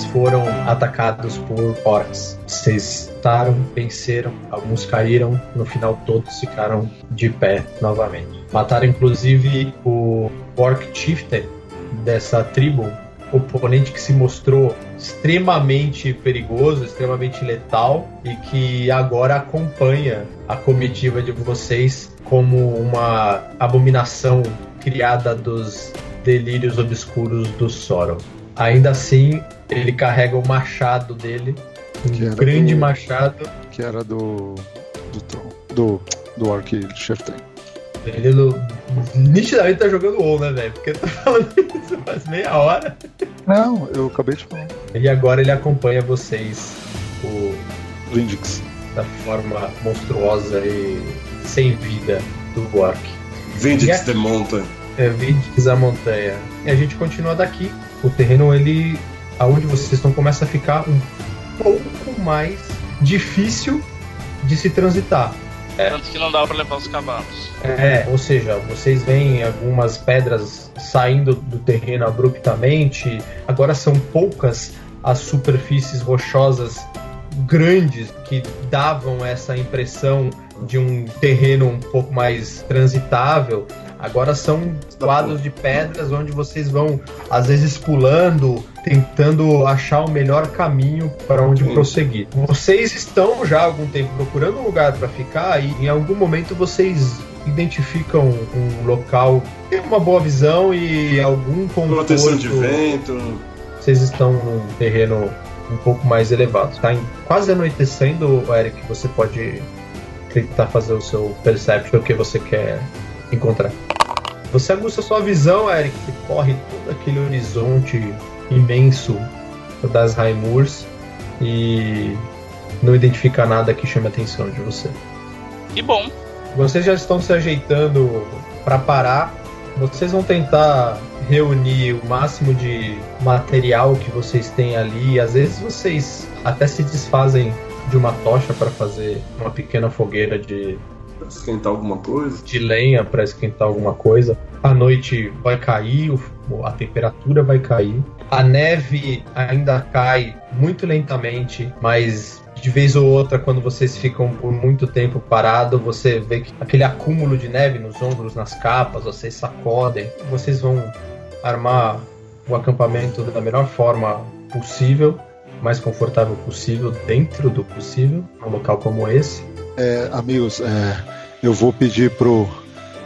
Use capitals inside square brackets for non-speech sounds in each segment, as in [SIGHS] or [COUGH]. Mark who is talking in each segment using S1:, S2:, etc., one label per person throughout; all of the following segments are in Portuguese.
S1: Vocês foram atacados por orcs. Vocês lutaram, venceram, alguns caíram, no final todos ficaram de pé novamente. Mataram inclusive o orc chieftain dessa tribo, oponente que se mostrou extremamente perigoso, extremamente letal e que agora acompanha a comitiva de vocês como uma abominação criada dos delírios obscuros do Sorrow. Ainda assim, ele carrega o machado dele, um grande
S2: do,
S1: machado.
S2: Que era do. do. do, do Orc Chieftain.
S1: Ele no, nitidamente tá jogando WoW, né, velho? Porque tá falando [LAUGHS] isso faz meia hora.
S2: Não, eu acabei de falar.
S1: E agora ele acompanha vocês, o.
S2: Vindix.
S1: Da forma monstruosa e sem vida do Orc.
S3: Vindix the Mountain.
S1: É, Vindix a montanha. E a gente continua daqui. O terreno, ele aonde vocês estão começa a ficar um pouco mais difícil de se transitar.
S4: É. Tanto que não dá para levar os cavalos.
S1: É, ou seja, vocês veem algumas pedras saindo do terreno abruptamente. Agora são poucas as superfícies rochosas grandes que davam essa impressão de um terreno um pouco mais transitável. Agora são quadros de pedras onde vocês vão, às vezes, pulando, tentando achar o melhor caminho para onde Sim. prosseguir. Vocês estão já há algum tempo procurando um lugar para ficar e em algum momento vocês identificam um local que tem uma boa visão e algum conforto.
S3: Proteção de vento.
S1: Vocês estão num terreno um pouco mais elevado. Está quase anoitecendo, Eric. Você pode tentar fazer o seu perception, o que você quer encontrar. Você aguça sua visão, Eric, que corre todo aquele horizonte imenso das Raimurs e não identifica nada que chame a atenção de você.
S4: Que bom.
S1: Vocês já estão se ajeitando para parar. Vocês vão tentar reunir o máximo de material que vocês têm ali. Às vezes vocês até se desfazem de uma tocha para fazer uma pequena fogueira de
S3: esquentar alguma coisa?
S1: De lenha para esquentar alguma coisa. A noite vai cair, a temperatura vai cair. A neve ainda cai muito lentamente, mas de vez ou outra, quando vocês ficam por muito tempo parado, você vê que aquele acúmulo de neve nos ombros, nas capas, vocês sacodem. Vocês vão armar o acampamento da melhor forma possível, mais confortável possível, dentro do possível, num local como esse.
S2: É, amigos, é, eu vou pedir pro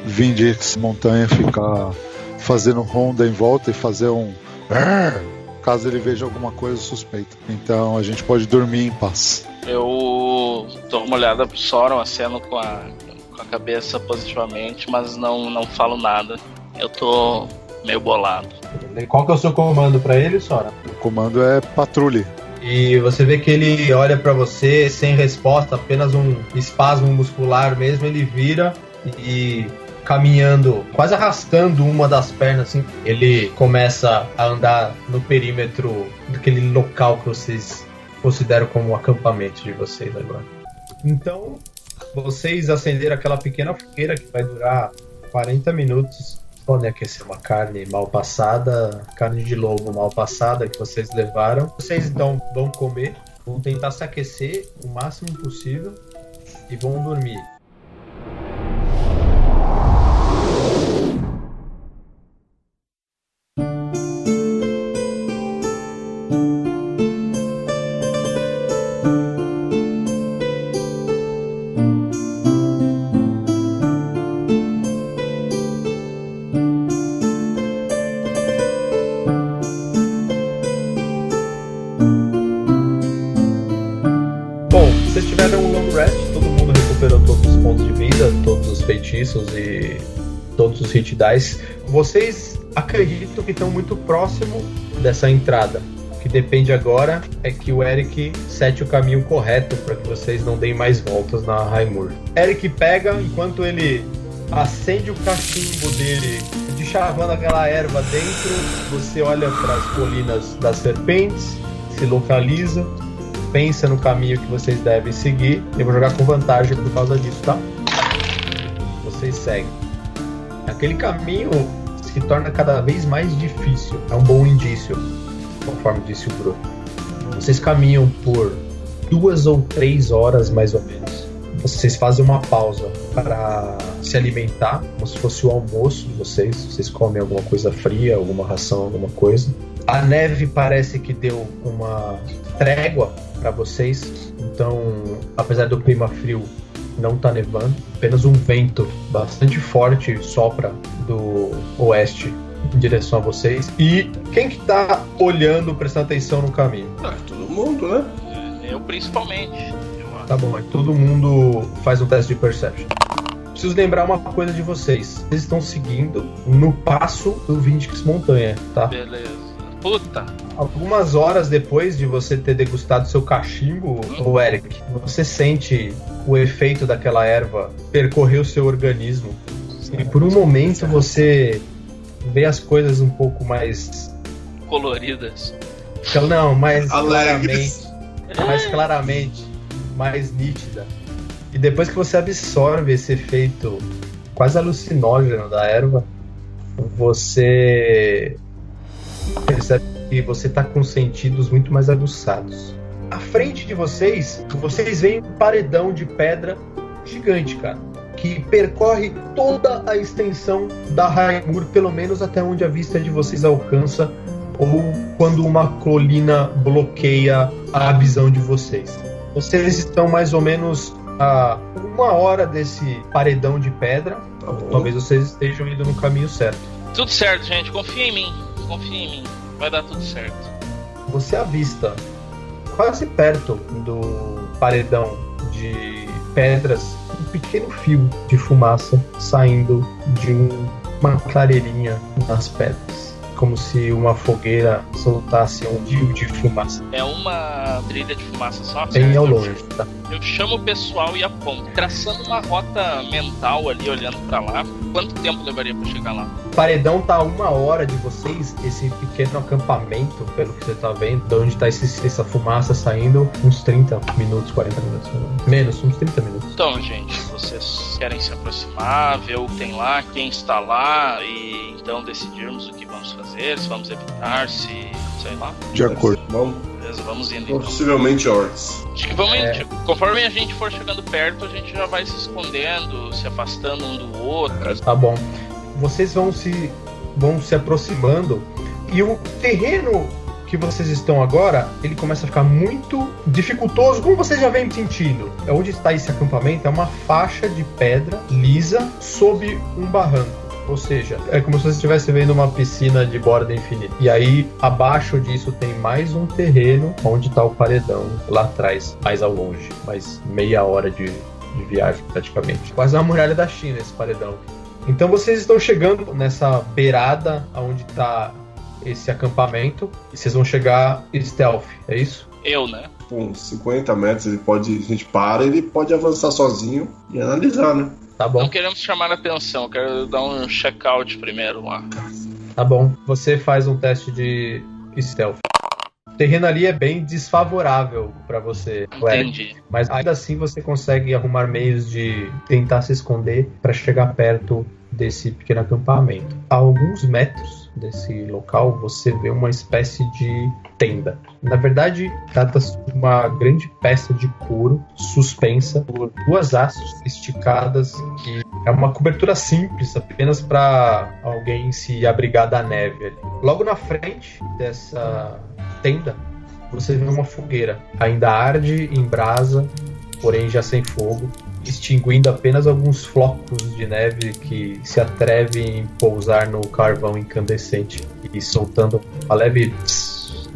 S2: Vindix Montanha ficar fazendo ronda em volta e fazer um caso ele veja alguma coisa suspeita. Então a gente pode dormir em paz.
S4: Eu dou uma olhada pro Soron, aceno com a, com a cabeça positivamente, mas não, não falo nada. Eu tô meio bolado.
S1: Qual que é o seu comando para ele, Sora?
S2: O comando é patrulhe.
S1: E você vê que ele olha para você sem resposta, apenas um espasmo muscular mesmo. Ele vira e caminhando, quase arrastando uma das pernas, assim, ele começa a andar no perímetro daquele local que vocês consideram como o acampamento de vocês agora. Então, vocês acenderam aquela pequena fogueira que vai durar 40 minutos podem aquecer uma carne mal passada, carne de lobo mal passada que vocês levaram. Vocês então vão comer, vão tentar se aquecer o máximo possível e vão dormir. Vocês acreditam que estão muito próximo dessa entrada. O que depende agora é que o Eric sete o caminho correto para que vocês não deem mais voltas na Raimur. Eric pega, enquanto ele acende o cachimbo dele de chavando aquela erva dentro, você olha para as colinas das serpentes, se localiza, pensa no caminho que vocês devem seguir. Eu vou jogar com vantagem por causa disso, tá? Vocês seguem. Aquele caminho se torna cada vez mais difícil. É um bom indício, conforme disse o Bruno. Vocês caminham por duas ou três horas mais ou menos. Vocês fazem uma pausa para se alimentar, como se fosse o almoço de vocês. Vocês comem alguma coisa fria, alguma ração, alguma coisa. A neve parece que deu uma trégua para vocês. Então, apesar do clima frio, não tá nevando. Apenas um vento bastante forte sopra do oeste em direção a vocês. E quem que tá olhando, prestando atenção no caminho?
S3: Ah, todo mundo, né?
S4: Eu principalmente. Eu.
S1: Tá bom, é todo mundo faz um teste de perception. Preciso lembrar uma coisa de vocês. Vocês estão seguindo no passo do Vindix Montanha, tá?
S4: Beleza. Puta,
S1: Algumas horas depois de você ter degustado seu cachimbo, o Eric, você sente o efeito daquela erva percorrer o seu organismo. E por um momento você vê as coisas um pouco mais.
S4: coloridas.
S1: Não, mais
S3: Alegres.
S1: claramente. Mais claramente. Mais nítida. E depois que você absorve esse efeito quase alucinógeno da erva, você percebe que você está com sentidos muito mais aguçados. À frente de vocês, vocês veem um paredão de pedra gigante, cara, que percorre toda a extensão da Raimur, pelo menos até onde a vista de vocês alcança, ou quando uma colina bloqueia a visão de vocês. Vocês estão mais ou menos a uma hora desse paredão de pedra.
S3: Tá.
S1: Talvez vocês estejam indo no caminho certo.
S4: Tudo certo, gente. Confia em mim. Confia em mim. Vai dar tudo certo.
S1: você avista quase perto do paredão de pedras um pequeno fio de fumaça saindo de um- uma clareirinha nas pedras. Como se uma fogueira soltasse um rio de fumaça
S4: É uma trilha de fumaça só?
S1: bem ao longe. Tá?
S4: Eu chamo o pessoal e aponto. Traçando uma rota mental ali, olhando pra lá. Quanto tempo levaria pra chegar lá?
S1: O paredão tá a uma hora de vocês, esse pequeno acampamento, pelo que você tá vendo, de onde tá esse- essa fumaça saindo, uns 30 minutos, 40 minutos. Menos, uns 30 minutos.
S4: Então, gente, vocês querem se aproximar, ver o que tem lá, quem está lá e então decidirmos o que vamos fazer, se vamos evitar, se. sei lá.
S2: De acordo.
S3: Vamos,
S4: Beleza, vamos indo então.
S3: possivelmente orcs.
S4: Acho que vamos
S1: É.
S4: indo. tipo, Conforme a gente for chegando perto, a gente já vai se escondendo, se afastando um do outro.
S1: Tá bom. Vocês vão se vão se aproximando e o terreno que vocês estão agora, ele começa a ficar muito dificultoso, como vocês já vêm sentindo. É onde está esse acampamento é uma faixa de pedra lisa sob um barranco. Ou seja, é como se você estivesse vendo uma piscina de borda infinita. E aí, abaixo disso, tem mais um terreno onde está o paredão lá atrás, mais ao longe. Mais meia hora de, de viagem, praticamente. Quase uma muralha da China esse paredão. Então vocês estão chegando nessa beirada onde está esse acampamento e vocês vão chegar stealth, é isso?
S4: Eu, né?
S3: Com uns 50 metros, ele pode. A gente para, ele pode avançar sozinho e analisar, né?
S1: Tá bom,
S4: Não queremos chamar a atenção, quero dar um check-out primeiro lá.
S1: tá bom. Você faz um teste de stealth. O terreno ali é bem desfavorável para você.
S4: Entendi.
S1: Mas ainda assim você consegue arrumar meios de tentar se esconder para chegar perto desse pequeno acampamento. A alguns metros desse local você vê uma espécie de tenda. Na verdade, trata-se de uma grande peça de couro suspensa por duas hastes esticadas que é uma cobertura simples, apenas para alguém se abrigar da neve ali. Logo na frente dessa tenda, você vê uma fogueira. Ainda arde em brasa, porém já sem fogo, extinguindo apenas alguns flocos de neve que se atrevem em pousar no carvão incandescente e soltando uma leve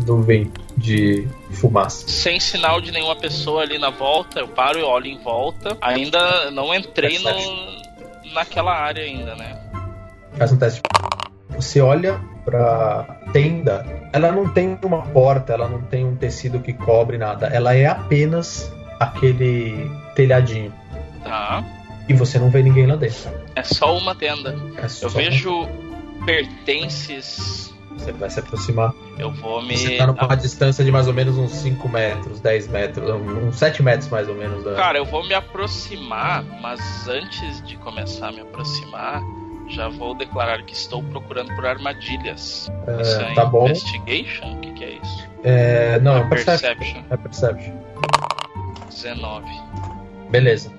S1: nuvem de fumaça.
S4: Sem sinal de nenhuma pessoa ali na volta, eu paro e olho em volta. Ainda não entrei no, naquela área ainda, né?
S1: Faz um teste. Você olha pra tenda, ela não tem uma porta, ela não tem um tecido que cobre nada. Ela é apenas aquele telhadinho.
S4: Tá.
S1: E você não vê ninguém lá dentro.
S4: É só uma tenda.
S1: É só-
S4: Eu vejo pertences.
S1: Você vai se aproximar.
S4: Eu vou me.
S1: Você tá numa distância de mais ou menos uns 5 metros, 10 metros, uns 7 metros mais ou menos. Da...
S4: Cara, eu vou me aproximar, mas antes de começar a me aproximar, já vou declarar que estou procurando por armadilhas.
S1: É,
S4: isso é
S1: tá bom.
S4: Investigation? O que, que é isso?
S1: É, não, é
S4: É
S1: perception.
S4: Perception.
S1: É perception.
S4: 19.
S1: Beleza.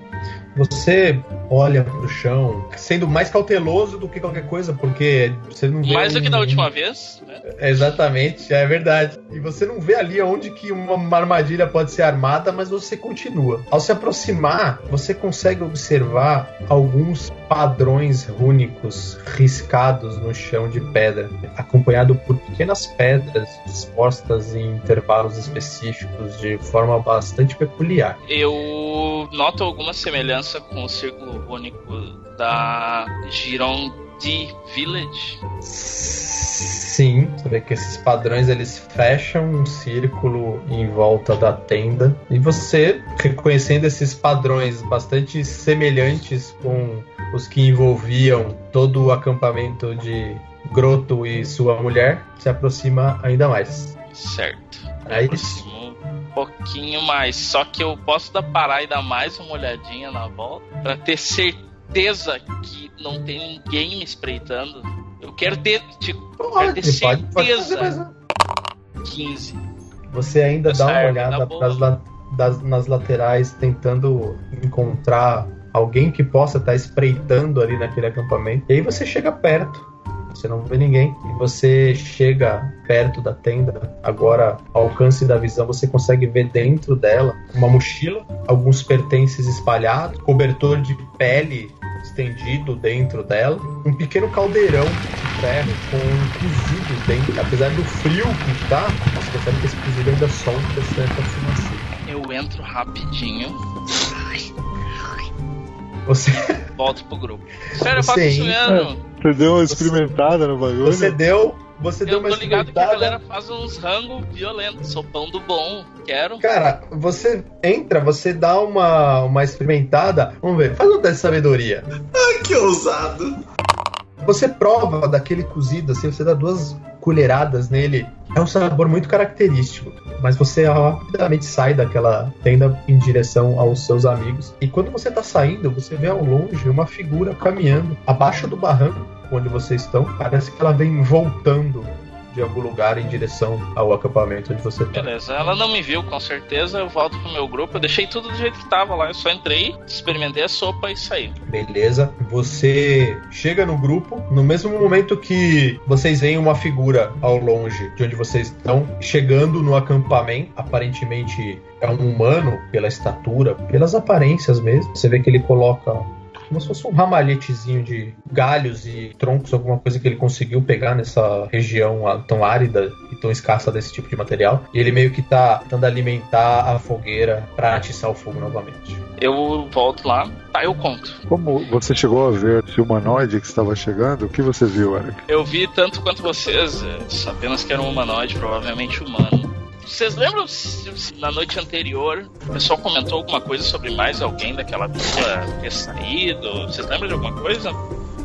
S1: Você olha pro chão, sendo mais cauteloso do que qualquer coisa, porque você não vê.
S4: Mais do que da
S1: um-
S4: última vez, né?
S1: Exatamente, é verdade. E você não vê ali onde que uma armadilha pode ser armada, mas você continua. Ao se aproximar, você consegue observar alguns padrões rúnicos riscados no chão de pedra, acompanhado por pequenas pedras dispostas em intervalos específicos de forma bastante peculiar.
S4: Eu noto alguma semelhança com o círculo único da Girondi Village.
S1: Sim, você vê que esses padrões eles fecham um círculo em volta da tenda e você, reconhecendo esses padrões bastante semelhantes com os que envolviam todo o acampamento de Groto e sua mulher, se aproxima ainda mais.
S4: Certo.
S1: Aí
S4: um pouquinho mais. Só que eu posso dar parar e dar mais uma olhadinha na volta pra ter certeza que não tem ninguém me espreitando. Eu quero ter, tipo, quero ter
S1: Pode, pode, pode fazer mais
S4: certeza.
S1: um.
S4: 15.
S1: Você ainda dá uma olhada
S4: tá
S1: das- nas laterais, tentando encontrar alguém que possa estar espreitando ali naquele acampamento. E aí você chega perto. Você não vê ninguém. E você chega perto da tenda. Agora, ao alcance da visão, você consegue ver dentro dela uma mochila, alguns pertences espalhados, cobertor de pele estendido dentro dela, um pequeno caldeirão de ferro com um cozido dentro. Apesar do frio que tá, você percebe que esse cozido ainda solta certa fumaça.
S4: Eu entro rapidinho,
S1: Você,
S4: volto pro grupo. Sério, eu
S1: Você
S4: faço isso mesmo.
S2: Você deu uma experimentada no bagulho?
S1: você deu, você deu
S4: Eu
S1: uma
S4: tô ligado que a
S1: experimentada.
S4: galera faz uns rango violentos. Sou pão do bom. Quero.
S1: Cara, você entra, você dá uma, uma experimentada. Vamos ver, faz um teste de sabedoria.
S3: Ai, que ousado.
S1: Você prova daquele cozido, assim, você dá duas colheradas nele. É um sabor muito característico. Mas você rapidamente sai daquela tenda em direção aos seus amigos. E quando você tá saindo, você vê ao longe uma figura caminhando abaixo do barranco onde vocês estão. Parece que ela vem voltando de algum lugar em direção ao acampamento onde você tá.
S4: Beleza, ela não me viu, com certeza. Eu volto pro meu grupo. Eu deixei tudo do jeito que tava lá. Eu só entrei, experimentei a sopa e saí.
S1: Beleza. Você chega no grupo no mesmo momento que vocês veem uma figura ao longe de onde vocês estão, chegando no acampamento. Aparentemente é um humano, pela estatura, pelas aparências mesmo. Você vê que ele coloca. Como se fosse um ramalhetezinho de galhos e troncos, alguma coisa que ele conseguiu pegar nessa região tão árida e tão escassa desse tipo de material. E ele meio que tá tentando alimentar a fogueira pra atiçar o fogo novamente.
S4: Eu volto lá. Tá, eu conto.
S2: Como você chegou a ver esse humanoide que estava chegando, o que você viu, Eric?
S4: Eu vi tanto quanto vocês, é, apenas que era um humanoide, provavelmente humano. Vocês lembram se, se na noite anterior o pessoal comentou alguma coisa sobre mais alguém daquela vila ter saído? Vocês lembram de alguma coisa?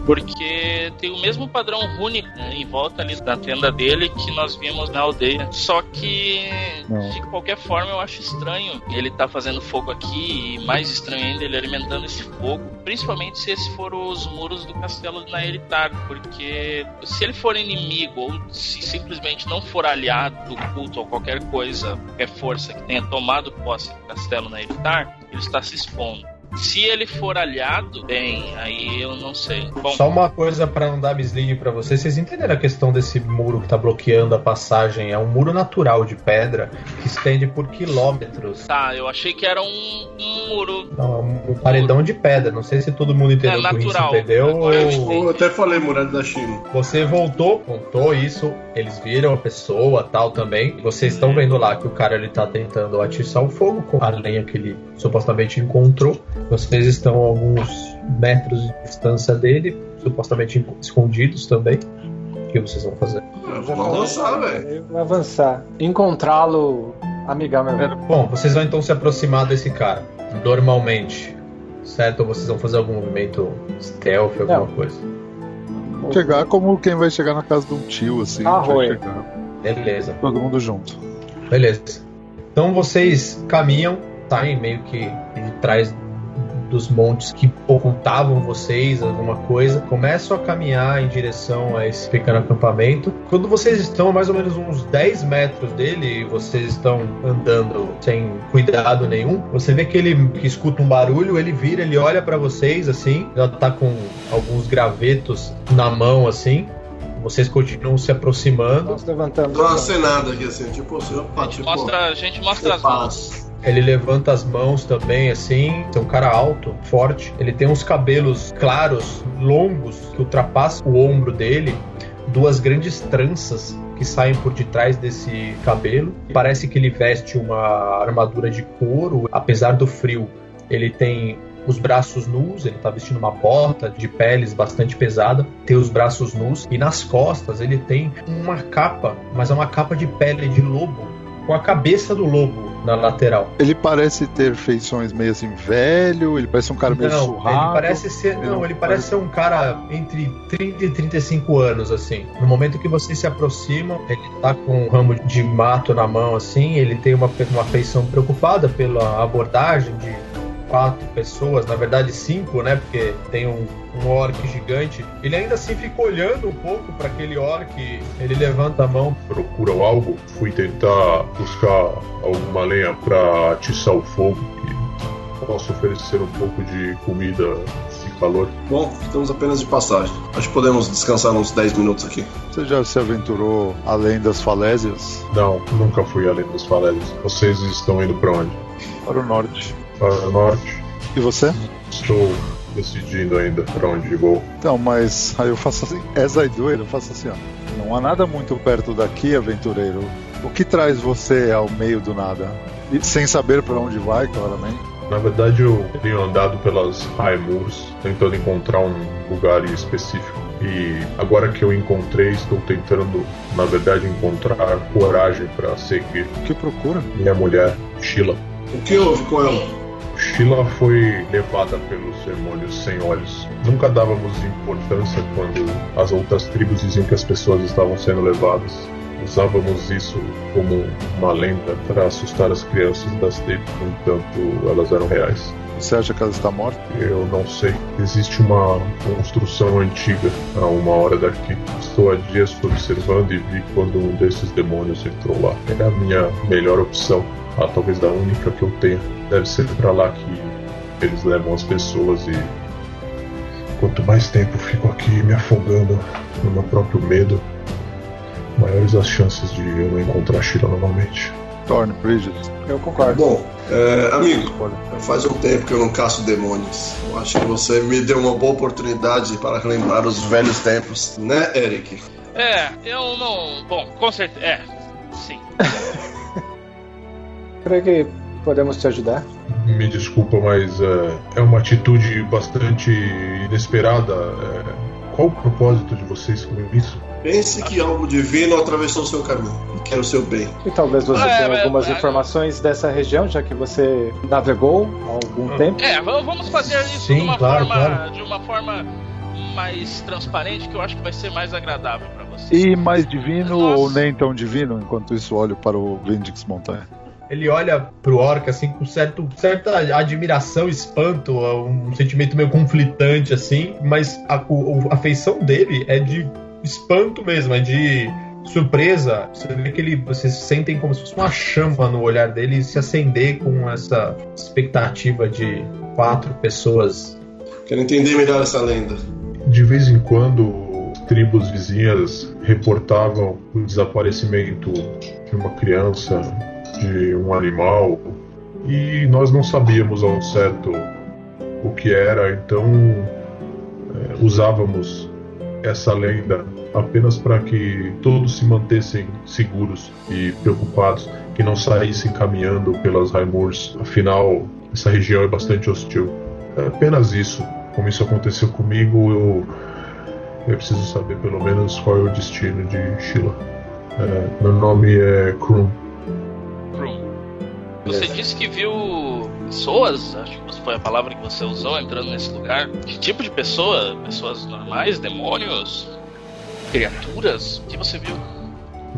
S4: Porque tem o mesmo padrão rúnico né, em volta ali da tenda dele que nós vimos na aldeia. Só que,
S2: Não.
S4: de qualquer forma, eu acho estranho ele tá fazendo fogo aqui e mais estranho ainda ele alimentando esse fogo. Principalmente se esses foram os muros do castelo de Naeritar. Porque se ele for inimigo ou se simplesmente não for aliado do culto ou qualquer coisa, qualquer força que tenha tomado posse do castelo Naeritar, ele está se expondo. Se ele for aliado, bem, aí eu não sei. Bom,
S1: Só uma coisa pra não dar mislead pra vocês. Vocês entenderam a questão desse muro que tá bloqueando a passagem? É um muro natural de pedra que estende por quilômetros.
S4: tá, eu achei que era um, um muro.
S1: Não, é um um paredão de pedra. Não sei se todo mundo entendeu
S4: É natural.
S1: entendeu.
S4: Agora eu
S1: ou-
S3: Eu até falei muralha da China.
S1: Você voltou, contou isso, eles viram a pessoa tal também. Vocês estão vendo lá que o cara ele tá tentando atiçar o fogo com a lenha que ele supostamente encontrou. Vocês estão a alguns metros de distância dele, supostamente escondidos também. O que vocês vão fazer?
S3: Vamos avançar, velho.
S5: Eu vou avançar. Encontrá-lo amigavelmente.
S1: Bom, vocês vão então se aproximar desse cara, normalmente. Certo? Ou vocês vão fazer algum movimento stealth, alguma
S5: Não.
S1: coisa?
S2: Chegar como quem vai chegar na casa de um tio, assim.
S5: Ah,
S2: vai
S1: Beleza.
S2: todo mundo junto.
S1: Beleza. Então vocês caminham, saem meio que de trás dos montes que ocultavam vocês, alguma coisa, começam a caminhar em direção a esse pequeno acampamento. Quando vocês estão a mais ou menos uns 10 metros dele, e vocês estão andando sem cuidado nenhum, você vê que ele que escuta um barulho, ele vira, ele olha pra vocês assim, já tá com alguns gravetos na mão assim. Vocês continuam se aproximando.
S5: Nós levantamos.
S3: Dou uma cenada aqui assim, tipo, assim,
S4: gente
S3: tipo.
S4: mostra, a gente mostra as mãos.
S1: Ele levanta as mãos também, assim. É um cara alto, forte. Ele tem uns cabelos claros, longos, que ultrapassam o ombro dele. Duas grandes tranças que saem por detrás desse cabelo. Parece que ele veste uma armadura de couro, apesar do frio. Ele tem os braços nus, ele tá vestindo uma bota de peles bastante pesada, tem os braços nus e nas costas ele tem uma capa, mas é uma capa de pele de lobo com a cabeça do lobo na lateral.
S2: Ele parece ter feições meio assim, velho, ele parece um cara meio
S1: não,
S2: surrado.
S1: ele parece ser,
S2: Ele
S1: não, ele parece ser um cara entre 30 e 35 anos assim. No momento que vocês se aproximam, ele tá com um ramo de mato na mão assim, ele tem uma, uma feição preocupada pela abordagem de quatro pessoas, na verdade cinco, né? Porque tem um, um orc gigante. Ele ainda assim fica olhando um pouco para aquele orc. Ele levanta a mão.
S6: procuram algo, fui tentar buscar alguma lenha para atiçar o fogo e posso oferecer um pouco de comida e calor.
S3: Bom, estamos apenas de passagem. Acho que podemos descansar uns 10 minutos aqui.
S2: Você já se aventurou além das falésias?
S6: Não, nunca fui além das falésias. Vocês estão indo para onde?
S2: Para o norte.
S6: Para o norte.
S2: E você?
S6: Estou decidindo ainda para onde vou.
S2: Então, mas aí eu faço assim, as I do it, eu faço assim, ó. Não há nada muito perto daqui, aventureiro. O que traz você ao meio do nada? E sem saber para onde vai, claramente.
S6: Na verdade, eu tenho andado pelas High Moors, tentando encontrar um lugar específico. E agora que eu encontrei, estou tentando, na verdade, encontrar coragem para seguir
S2: O que procura?
S6: minha mulher, Sheila.
S3: O que houve com ela?
S6: Sheila foi levada pelos demônios sem olhos. Nunca dávamos importância quando as outras tribos diziam que as pessoas estavam sendo levadas. Usávamos isso como uma lenda para assustar as crianças das tribos, no entanto elas eram reais.
S2: Você acha que ela está morta?
S6: Eu não sei. Existe uma construção antiga a uma hora daqui. Estou há dias observando e vi quando um desses demônios entrou lá. É a minha melhor opção, ah, talvez a única que eu tenha. Deve ser para lá que eles levam as pessoas e quanto mais tempo fico aqui me afogando no meu próprio medo, maiores as chances de eu não encontrar Shira novamente.
S2: Thorn, Bridget.
S5: Eu concordo.
S3: Bom, é, amigo, faz um tempo que eu não caço demônios. Eu acho que você me deu uma boa oportunidade para relembrar os velhos tempos, né, Eric?
S4: É, eu não. Bom, com certeza. É, sim. [LAUGHS]
S5: Creio que podemos te ajudar.
S6: Me desculpa, mas é, é uma atitude bastante inesperada. É, qual o propósito de vocês com isso?
S3: Pense que algo divino atravessou seu caminho e quer o seu bem.
S5: E talvez você
S4: é,
S5: tenha
S4: é,
S5: algumas
S4: é.
S5: informações dessa região, já que você navegou há algum tempo.
S4: É, vamos fazer isso
S1: Sim,
S4: de uma
S1: claro,
S4: forma.
S1: claro.
S4: De uma forma mais transparente, que eu acho que vai ser mais agradável pra você.
S2: E mais divino
S4: Nossa.
S2: ou nem tão divino? Enquanto isso, olho para o Vindix Montanha.
S1: Ele olha pro orc assim com certo, certa admiração, espanto, um sentimento meio conflitante assim, mas a, o- a feição dele é de espanto mesmo, é de surpresa. Você vê que ele, vocês sentem como se fosse uma chama no olhar dele se acender com essa expectativa de quatro pessoas.
S3: Quero entender melhor essa lenda.
S6: De vez em quando, tribos vizinhas reportavam o desaparecimento de uma criança, de um animal, e nós não sabíamos ao certo o que era, então eh, usávamos essa lenda apenas para que todos se mantessem seguros e preocupados, que não saíssem caminhando pelas Raimurs. Afinal, essa região é bastante hostil. É apenas isso. Como isso aconteceu comigo, eu é preciso saber pelo menos qual é o destino de Sheila. É, meu nome é Krum.
S4: Krum. Você disse que viu pessoas, acho que foi a palavra que você usou entrando nesse lugar. Que tipo de pessoa? Pessoas normais, demônios, criaturas? Que você viu?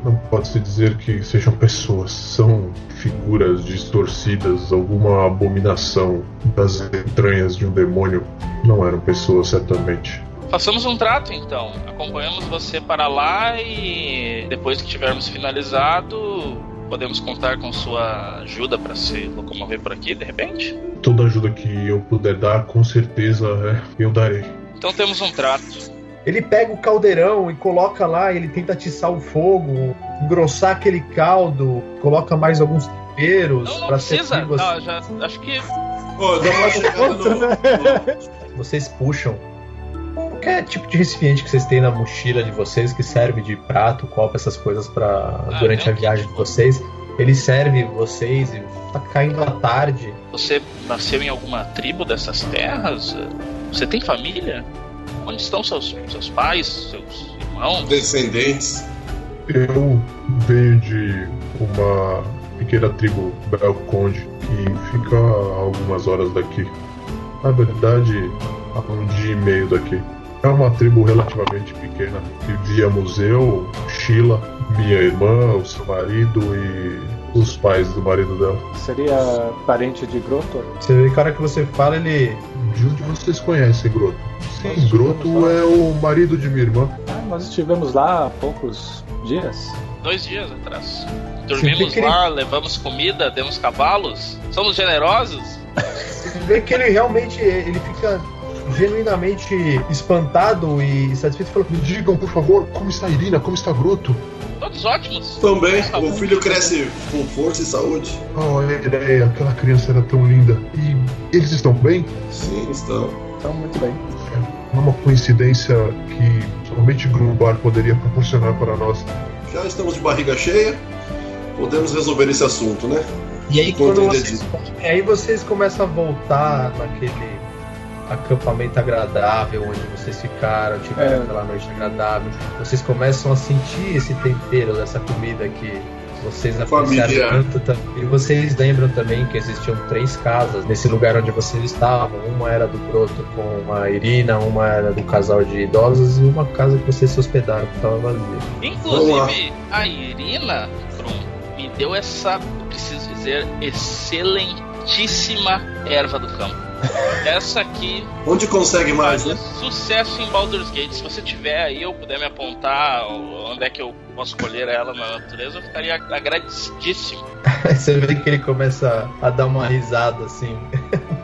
S6: Não pode-se dizer que sejam pessoas, são figuras distorcidas, alguma abominação das entranhas de um demônio. Não eram pessoas, certamente.
S4: Façamos um trato então. Acompanhamos você para lá e depois que tivermos finalizado, podemos contar com sua ajuda para se locomover por aqui de repente?
S6: Toda ajuda que eu puder dar, com certeza é, eu darei.
S4: Então temos um trato.
S1: Ele pega o caldeirão e coloca lá, ele tenta atiçar o fogo, engrossar aquele caldo, coloca mais alguns temperos.
S4: Não, não precisa. Não, já, acho que.
S3: Oh, dá uma chegada no...
S1: Vocês puxam qualquer tipo de recipiente que vocês têm na mochila de vocês que serve de prato, copo, essas coisas para ah, durante a viagem de vocês. Ele serve vocês e tá caindo a tarde.
S4: Você nasceu em alguma tribo dessas terras? Você tem família? Onde estão seus, seus pais, seus irmãos?
S3: Descendentes.
S6: Eu venho de uma pequena tribo Belconde que fica a algumas horas daqui. Na verdade, a um dia e meio daqui. É uma tribo relativamente pequena. Vivíamos eu, Sheila, minha irmã, o seu marido e os pais do marido dela.
S5: Seria parente de Groto?
S1: Você vê, cara que você fala, ele.
S6: De onde vocês conhecem Groto? Sim, Groto é o marido de minha irmã.
S5: Ah, nós estivemos lá há poucos dias.
S4: Dois dias atrás. Dormimos lá, ele... levamos comida, demos cavalos. Somos generosos.
S1: Você vê que ele realmente ele fica genuinamente espantado e satisfeito. Falou:
S6: Me digam, por favor, como está a Irina, como está Groto?
S4: Todos ótimos.
S3: Também. O filho cresce com força e saúde.
S6: Oh, é ideia. Aquela criança era tão linda. E eles estão bem?
S3: Sim, estão.
S5: Estão muito bem.
S6: É uma coincidência que somente Grumbar poderia proporcionar para nós.
S3: Já estamos de barriga cheia. Podemos resolver esse assunto, né?
S1: E aí, quando vocês, aí vocês começam a voltar naquele acampamento agradável onde vocês ficaram, tiveram é. aquela noite agradável. Vocês começam a sentir esse tempero dessa comida que vocês apreciaram tanto. E vocês lembram também que existiam três casas nesse lugar onde vocês estavam. Uma era do Broto com a Irina, uma era do casal de idosos e uma casa que vocês se hospedaram que estava vazia.
S4: Inclusive, a Irina me deu essa, preciso dizer, excelentíssima erva do campo. Essa aqui.
S3: Onde consegue mais, né?
S4: Sucesso em Baldur's Gate. Se você tiver aí ou puder me apontar onde é que eu posso colher ela na natureza, eu ficaria agradecidíssimo. [LAUGHS]
S1: você vê que ele começa a dar uma risada assim. [LAUGHS]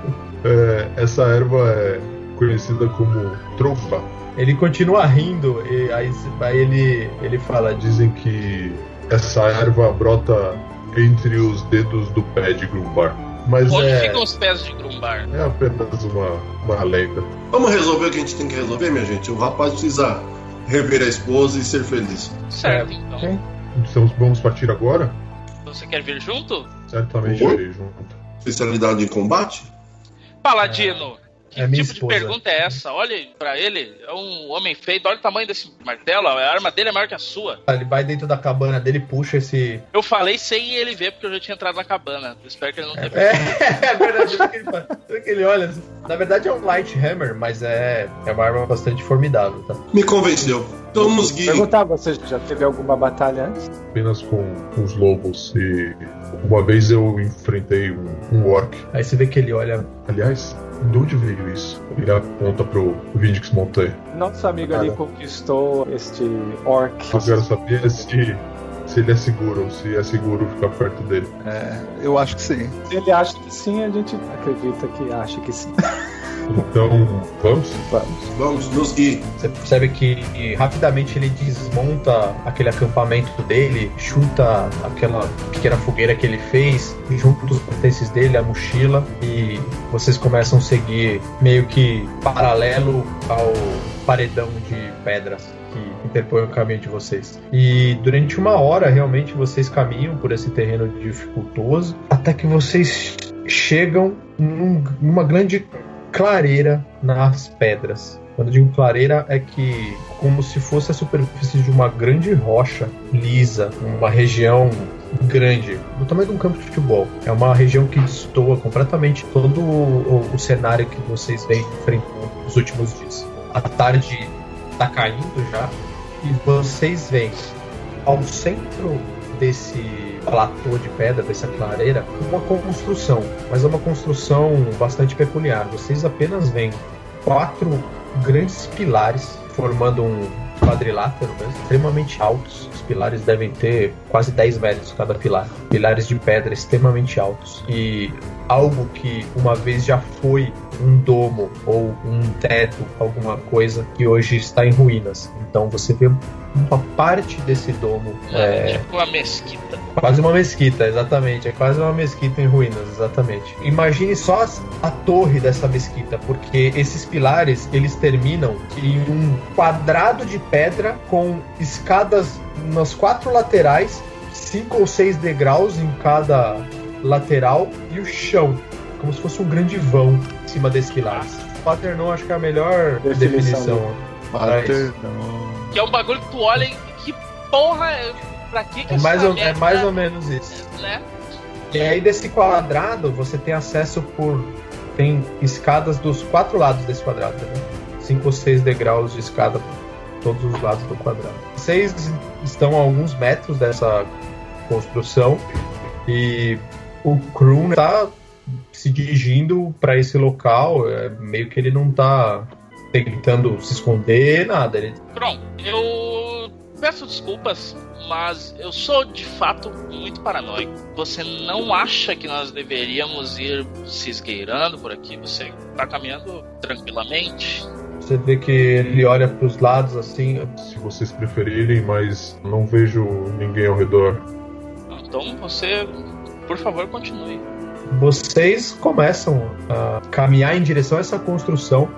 S6: É, essa erva é conhecida como trofa.
S1: Ele continua rindo e aí, aí ele, ele fala:
S6: Dizem que essa erva brota entre os dedos do pé de Grumbar. Mas
S4: Onde
S6: é...
S4: ficam os pés de Grumbar?
S6: É apenas uma, uma lenda.
S3: Vamos resolver o que a gente tem que resolver, minha gente. O rapaz precisa rever a esposa e ser feliz.
S4: Certo, é, então.
S6: Então vamos partir agora?
S4: Você quer vir junto?
S6: Certamente irei junto.
S3: Especialidade em combate?
S4: Paladino! Que é tipo de pergunta é essa? Olhe para ele, é um homem feito, olha o tamanho desse martelo, a arma dele é maior que a sua.
S1: Ele vai dentro da cabana dele, puxa esse.
S4: Eu falei sem ele ver, porque eu já tinha entrado na cabana. Eu espero que ele não tenha [LAUGHS]
S1: É, é, verdade, que ele, que ele olha. Na verdade é um light hammer, mas é, é uma arma bastante formidável, tá?
S3: Me convenceu. Vamos, Gui.
S5: Perguntar, você já teve alguma batalha antes?
S6: Apenas com os lobos e uma vez eu enfrentei um, um orc.
S1: Aí você vê que ele olha.
S6: Aliás, de onde veio isso? Ele aponta pro Vindix Montanha.
S5: Nosso amigo ali conquistou este orc.
S6: Eu quero saber se, se ele é seguro, se é seguro ficar perto dele.
S2: É, eu acho que sim.
S5: Se ele acha que sim, a gente acredita que acha que sim. [LAUGHS]
S6: Então, vamos?
S5: Vamos.
S3: Vamos, nos guie.
S1: Você percebe que rapidamente ele desmonta aquele acampamento dele, chuta aquela pequena fogueira que ele fez, junta os pertences dele, a mochila, e vocês começam a seguir meio que paralelo ao paredão de pedras que interpõe o caminho de vocês. E durante uma hora, realmente, vocês caminham por esse terreno dificultoso, até que vocês chegam num, numa grande clareira nas pedras. Quando eu digo clareira, é que como se fosse a superfície de uma grande rocha lisa, uma região grande, do tamanho de um campo de futebol. É uma região que destoa completamente todo o, o, cenário que vocês vêm enfrentando nos últimos dias. A tarde está caindo já e vocês veem ao centro desse platô de pedra, dessa clareira, uma construção, mas é uma construção bastante peculiar. Vocês apenas veem quatro grandes pilares formando um quadrilátero mesmo, extremamente altos. Os pilares devem ter quase 10 metros cada pilar. Pilares de pedra extremamente altos. E algo que uma vez já foi um domo ou um teto, alguma coisa que hoje está em ruínas. Então você vê uma parte desse domo.
S4: É, é tipo uma mesquita.
S1: Quase uma mesquita, exatamente. É quase uma mesquita em ruínas, exatamente. Imagine só a torre dessa mesquita, porque esses pilares eles terminam em um quadrado de pedra com escadas nas quatro laterais, cinco ou seis degraus em cada lateral e o chão, como se fosse um grande vão em cima desses pilares. Paternão acho que é a melhor definição. definição
S2: Paternão.
S4: Que é um bagulho que tu olha e que porra, pra que que
S1: é mais, ou, é mais ou menos isso.
S4: Né?
S1: E aí desse quadrado você tem acesso por tem escadas dos quatro lados desse quadrado, né? cinco ou seis degraus de escada por todos os lados do quadrado. Vocês estão a alguns metros dessa construção e o Kroon está se dirigindo para esse local, é, meio que ele não está tentando se esconder, nada. Ele...
S4: Pronto, eu peço desculpas, mas eu sou de fato muito paranoico. Você não acha que nós deveríamos ir se esgueirando por aqui? Você está caminhando tranquilamente?
S1: Você vê que ele olha para os lados assim.
S6: Se vocês preferirem, mas não vejo ninguém ao redor.
S4: Então você, por favor, continue.
S1: Vocês começam a caminhar em direção a essa construção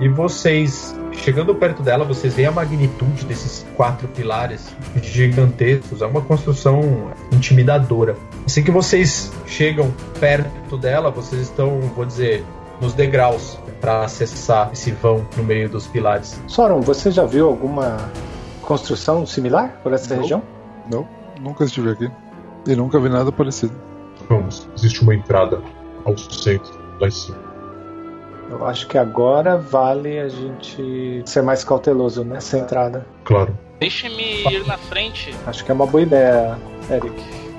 S1: e vocês, chegando perto dela, vocês veem a magnitude desses quatro pilares gigantescos. É uma construção intimidadora. Assim que vocês chegam perto dela, vocês estão, vou dizer, nos degraus para acessar esse vão no meio dos pilares.
S5: Soron, você já viu alguma construção similar por essa
S2: Não.
S5: região?
S2: Não, nunca estive aqui. E nunca vi nada parecido.
S6: Vamos, existe uma entrada ao centro, lá em cima.
S5: Eu acho que agora vale a gente ser mais cauteloso nessa entrada.
S6: Claro.
S4: Deixe-me ir na frente.
S5: Acho que é uma boa ideia, Eric.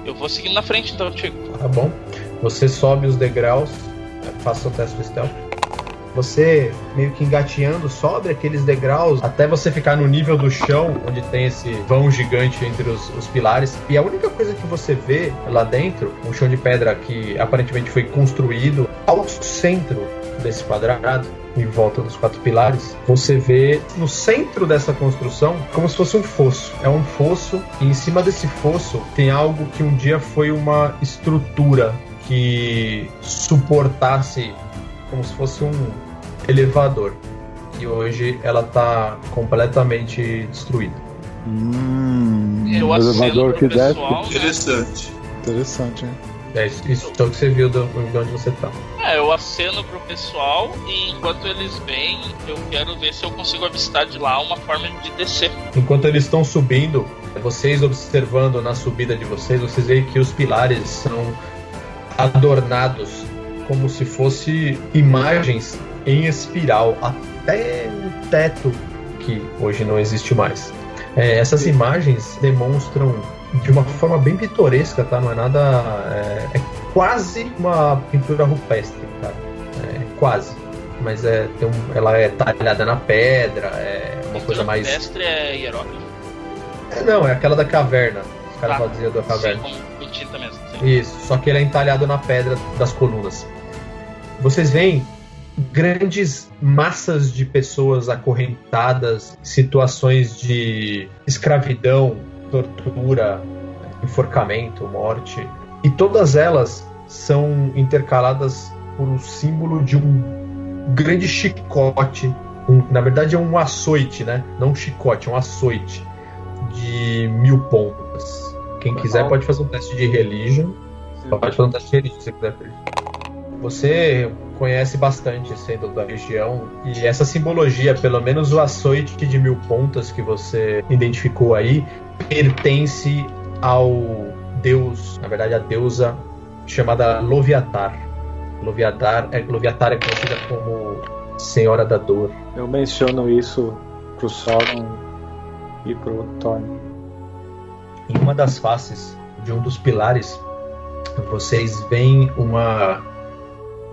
S4: Eu vou seguindo na frente então, Tico.
S1: Tá bom? Você sobe os degraus, faça o teste do stealth. Você, meio que engateando, sobe aqueles degraus até você ficar no nível do chão, onde tem esse vão gigante entre os, os pilares. E a única coisa que você vê lá dentro, um chão de pedra que aparentemente foi construído ao centro desse quadrado, em volta dos quatro pilares, você vê no centro dessa construção como se fosse um fosso. É um fosso e em cima desse fosso tem algo que um dia foi uma estrutura que suportasse como se fosse um elevador. E hoje ela está completamente destruída.
S2: Hum,
S4: Eu
S2: um
S4: aceno
S2: elevador
S4: pro
S2: que desce.
S4: pessoal. né?
S3: Interessante.
S2: Interessante, hein?
S1: É isso, isso é que você viu do- de onde você tá.
S4: É, eu aceno pro pessoal e enquanto eles vêm, eu quero ver se eu consigo avistar de lá uma forma de descer.
S1: Enquanto eles estão subindo, vocês observando na subida de vocês, vocês veem que os pilares são adornados como se fosse imagens em espiral até o teto que hoje não existe mais. É, essas imagens demonstram de uma forma bem pitoresca, tá? Não é nada. É, é quase uma pintura rupestre, cara. É, quase. Mas é, um, ela é talhada na pedra, é uma coisa mais.
S4: Mestre é hieróglifo.
S1: É, não, é aquela da caverna. Os caras
S4: Tá.
S1: faziam da caverna.
S4: Sim, mesmo. sim.
S1: Isso, só que ele é entalhado na pedra das colunas. Vocês veem grandes massas de pessoas acorrentadas, situações de escravidão, tortura, enforcamento, morte. E todas elas são intercaladas por um símbolo de um grande chicote. um- na verdade é um açoite, né? Não um chicote, é um açoite de mil pontas. Quem quiser pode fazer um teste de religion. Pode fazer um teste de religion se quiser. Você conhece bastante sendo da região e essa simbologia, pelo menos o açoite de mil pontas que você identificou aí, pertence ao deus, na verdade a deusa chamada Loviatar. Loviatar é, Loviatar é conhecida como Senhora da Dor.
S5: Eu menciono isso pro Sauron e pro Thorne.
S1: Em uma das faces de um dos pilares, vocês veem uma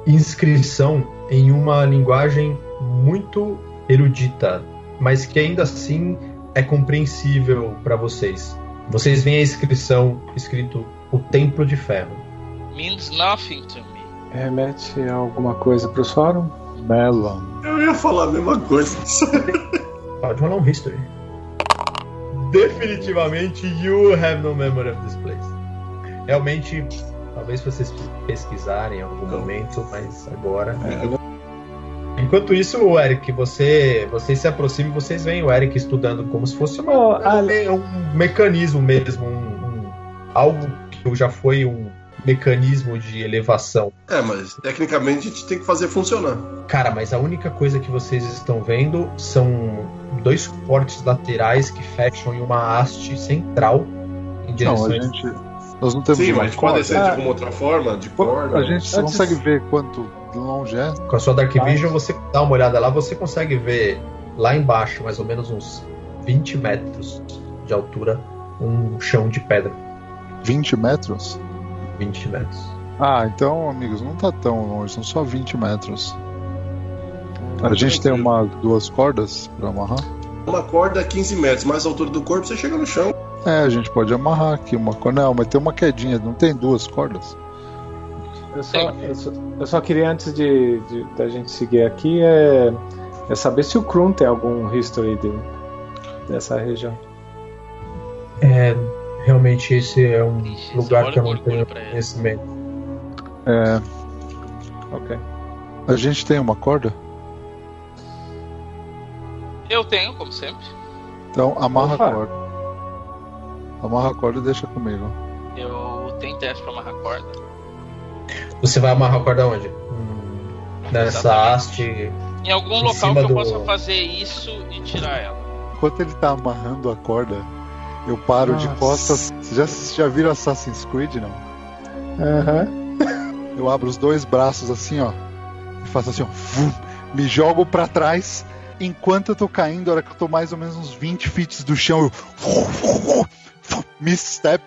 S1: inscrição em uma linguagem muito erudita, mas que ainda assim é compreensível para vocês. Vocês veem a inscrição escrito o Templo de Ferro.
S4: Means nothing to me.
S5: Remete a alguma coisa pro Sauron?
S2: Melon.
S3: Eu ia falar a mesma coisa.
S1: Pode rolar um history. Definitivamente, you have no memory of this place. Realmente, talvez vocês pesquisarem em algum momento, mas agora. Enquanto isso, o Eric, você, vocês se aproximam e vocês veem o Eric estudando como se fosse uma,
S5: Oh, Ale-
S1: um mecanismo mesmo, um, um- algo que já foi um mecanismo de elevação.
S3: É, mas tecnicamente a gente tem que fazer funcionar.
S1: Cara, mas a única coisa que vocês estão vendo são dois cortes laterais que fecham em uma haste central em
S2: Não,
S1: direções.
S2: a gente. Nós não temos
S3: Sim,
S2: uma
S3: mas pode ser de alguma outra forma, de corda.
S2: A gente você
S5: Antes-
S2: consegue ver quanto longe é?
S1: Com a sua Dark Vision, você dá uma olhada lá, você consegue ver lá embaixo, mais ou menos uns 20 metros de altura, um chão de pedra.
S2: 20 metros?
S1: 20 metros.
S2: Ah, então, amigos, não tá tão longe, são só 20 metros. A gente tem uma, duas cordas pra amarrar?
S3: Uma corda a 15 metros, mais a altura do corpo, você chega no chão.
S2: É, a gente pode amarrar aqui uma corda. Não, mas tem uma quedinha, não tem duas cordas?
S5: Eu só, eu só, eu só queria, antes de, de- da gente seguir aqui, é, é saber se o Krum tem algum history dele, dessa região.
S1: É, realmente esse é um
S4: Ixi,
S1: lugar que eu não tenho
S4: orgulho pra ele.
S1: conhecimento.
S2: É,
S5: Ok.
S2: a gente tem uma corda?
S4: Eu tenho, como sempre.
S2: Então amarra
S5: Opa.
S2: a corda. Amarra a corda e deixa comigo.
S4: Eu tenho teste pra amarrar corda.
S1: Você vai amarrar a corda onde? Hum, nessa
S4: Exatamente.
S1: haste.
S4: Em algum
S1: Em
S4: local que eu
S1: do-
S4: possa fazer isso e tirar ela.
S2: Enquanto ele tá amarrando a corda, eu paro de
S5: Nossa.
S2: costas. Vocês já, já viram Assassin's Creed, não?
S5: Aham.
S2: Eu abro os dois braços assim, ó. E faço assim, ó. vum, me jogo pra trás. Enquanto eu tô caindo, a hora que eu tô mais ou menos uns 20 feet do chão, eu. Misstep,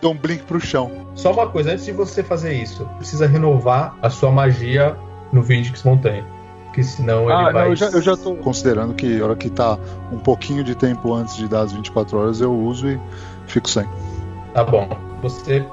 S2: dou um blink pro chão.
S1: Só uma coisa, antes de você fazer isso, precisa renovar a sua magia no Vindix Montanha. Porque senão
S2: Ah,
S1: ele vai.
S2: não, eu, já, eu já tô considerando que a hora que tá um pouquinho de tempo antes de dar as 24 horas, eu uso e fico sem.
S1: Tá bom. Você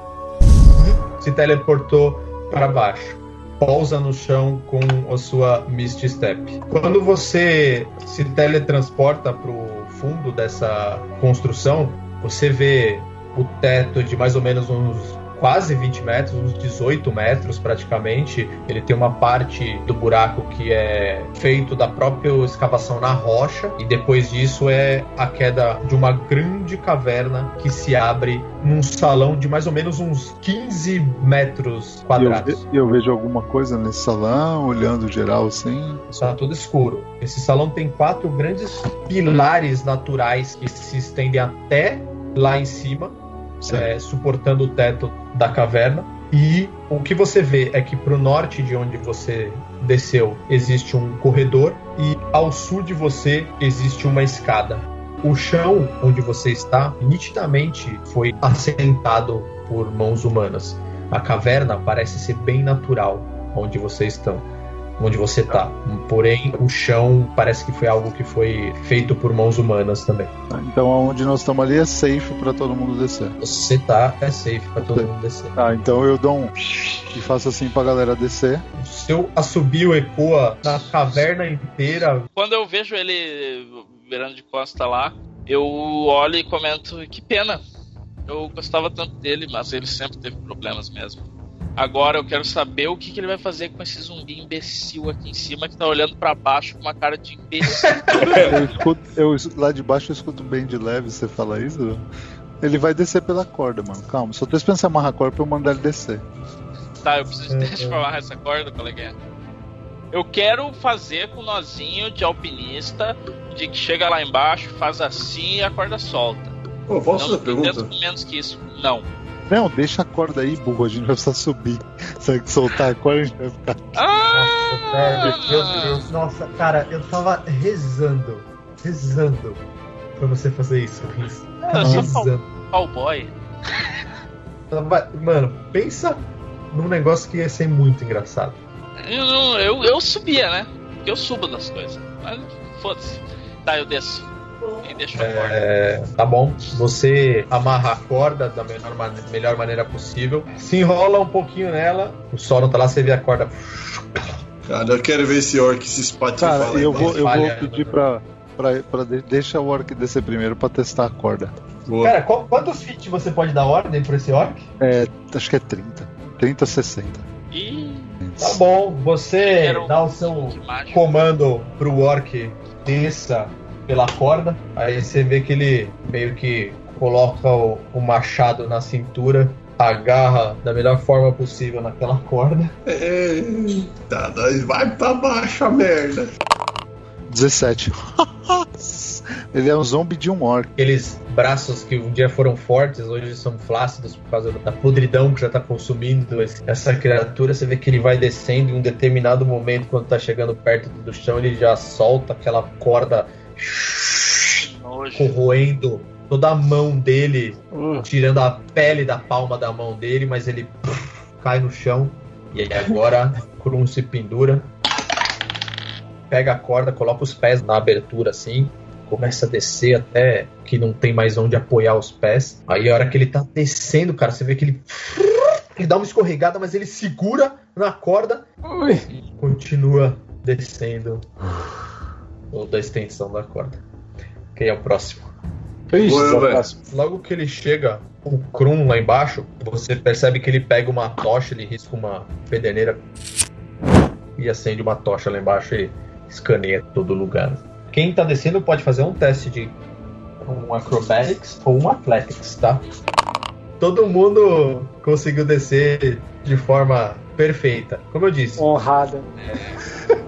S1: se teleportou para baixo. Pousa no chão com a sua Misty Step. Quando você se teletransporta para o fundo dessa construção, você vê o teto de mais ou menos uns quase 20 metros, uns 18 metros praticamente. Ele tem uma parte do buraco que é feito da própria escavação na rocha, e depois disso é a queda de uma grande caverna que se abre num salão de mais ou menos uns 15 metros
S2: eu,
S1: quadrados.
S2: ve- eu vejo alguma coisa nesse salão, olhando geral assim.
S1: Está tudo escuro. Esse salão tem quatro grandes pilares naturais que se estendem até lá em cima, é, suportando o teto da caverna. E o que você vê é que para o norte de onde você desceu existe um corredor e ao sul de você existe uma escada. O chão onde você está nitidamente foi assentado por mãos humanas. A caverna parece ser bem natural onde vocês estão, onde você está. Porém, o chão parece que foi algo que foi feito por mãos humanas também.
S2: Tá, Então aonde nós estamos ali é safe pra todo mundo descer.
S1: Você tá é safe para todo mundo descer.
S2: Tá, então eu dou um e faço assim pra galera descer.
S1: O seu assobio ecoa na caverna inteira.
S4: Quando eu vejo ele virando de costa lá, eu olho e comento: que pena. Eu gostava tanto dele, mas ele sempre teve problemas mesmo. Agora eu quero saber o que, que ele vai fazer com esse zumbi imbecil aqui em cima que tá olhando pra baixo com uma cara de imbecil. [LAUGHS]
S2: Eu escuto, eu, lá de baixo eu escuto bem de leve você falar isso. Ele vai descer pela corda, mano. Calma, só tô esperando você amarrar a corda pra eu mandar ele descer.
S4: Tá, eu preciso transformar essa corda, colega. Eu quero fazer com o nozinho de alpinista, de que chega lá embaixo, faz assim e a corda solta.
S3: Pô, posso
S4: não
S3: fazer pergunta?
S4: menos que isso. Não.
S2: Não, deixa a corda aí, burro. A gente vai precisar subir. Se que soltar a corda, a gente vai ficar.
S4: Ah!
S1: Meu Deus, nossa, cara, eu tava rezando, rezando pra você fazer isso, Riz.
S4: Eu sou cow-
S1: Rezando.
S4: cowboy.
S1: Mano, pensa num negócio que ia ser muito engraçado.
S4: Eu, não- eu, eu subia, né? Porque eu subo nas coisas. Mas foda-se. Tá, eu desço. E deixo a corda.
S1: É, tá bom. Você amarra a corda da melhor, mane- melhor maneira possível. Se enrola um pouquinho nela. O Sauron tá lá, você vê a corda.
S3: Cara, eu quero ver esse orc se espatifar
S2: Cara, eu vou, eu vou pedir pra. pra, pra de- deixa o orc descer primeiro pra testar a corda.
S3: Boa.
S1: Cara, qual- quantos feet você pode dar ordem pra esse orc?
S2: É, acho que é 30. 30, 60.
S4: Ih,
S1: Tá bom, você
S4: um-
S1: dá o seu comando pro orc desça pela corda. Aí você vê que ele meio que coloca o, o machado na cintura, agarra da melhor forma possível naquela corda.
S3: Eita, nós vai pra baixo a merda.
S2: 17. [LAUGHS] Ele é um zombie de um orc.
S1: Aqueles braços que um dia foram fortes, hoje são flácidos por causa da podridão que já tá consumindo esse- essa criatura. Você vê que ele vai descendo em um determinado momento, quando tá chegando perto do chão, ele já solta aquela corda. Corroendo toda a mão dele,
S5: Hum.
S1: tirando a pele da palma da mão dele, mas ele cai no chão. E aí agora [LAUGHS] Krum se pendura, pega a corda, coloca os pés na abertura assim, começa a descer até que não tem mais onde apoiar os pés. Aí a hora que ele tá descendo, cara, você vê que ele [LAUGHS] ele dá uma escorregada, mas ele segura na corda
S5: Ui.
S1: e continua descendo [SIGHS] o da extensão da corda. Quem é o próximo?
S5: Ixi,
S3: Boa,
S5: só
S3: velho.
S5: próximo.
S1: Logo que ele chega, o Krum lá embaixo, você percebe que ele pega uma tocha, ele risca uma pederneira e acende uma tocha lá embaixo e escaneia todo lugar. Quem tá descendo pode fazer um teste de um acrobatics ou um athletics, tá? Todo mundo conseguiu descer de forma perfeita. Como eu disse,
S5: Honrada.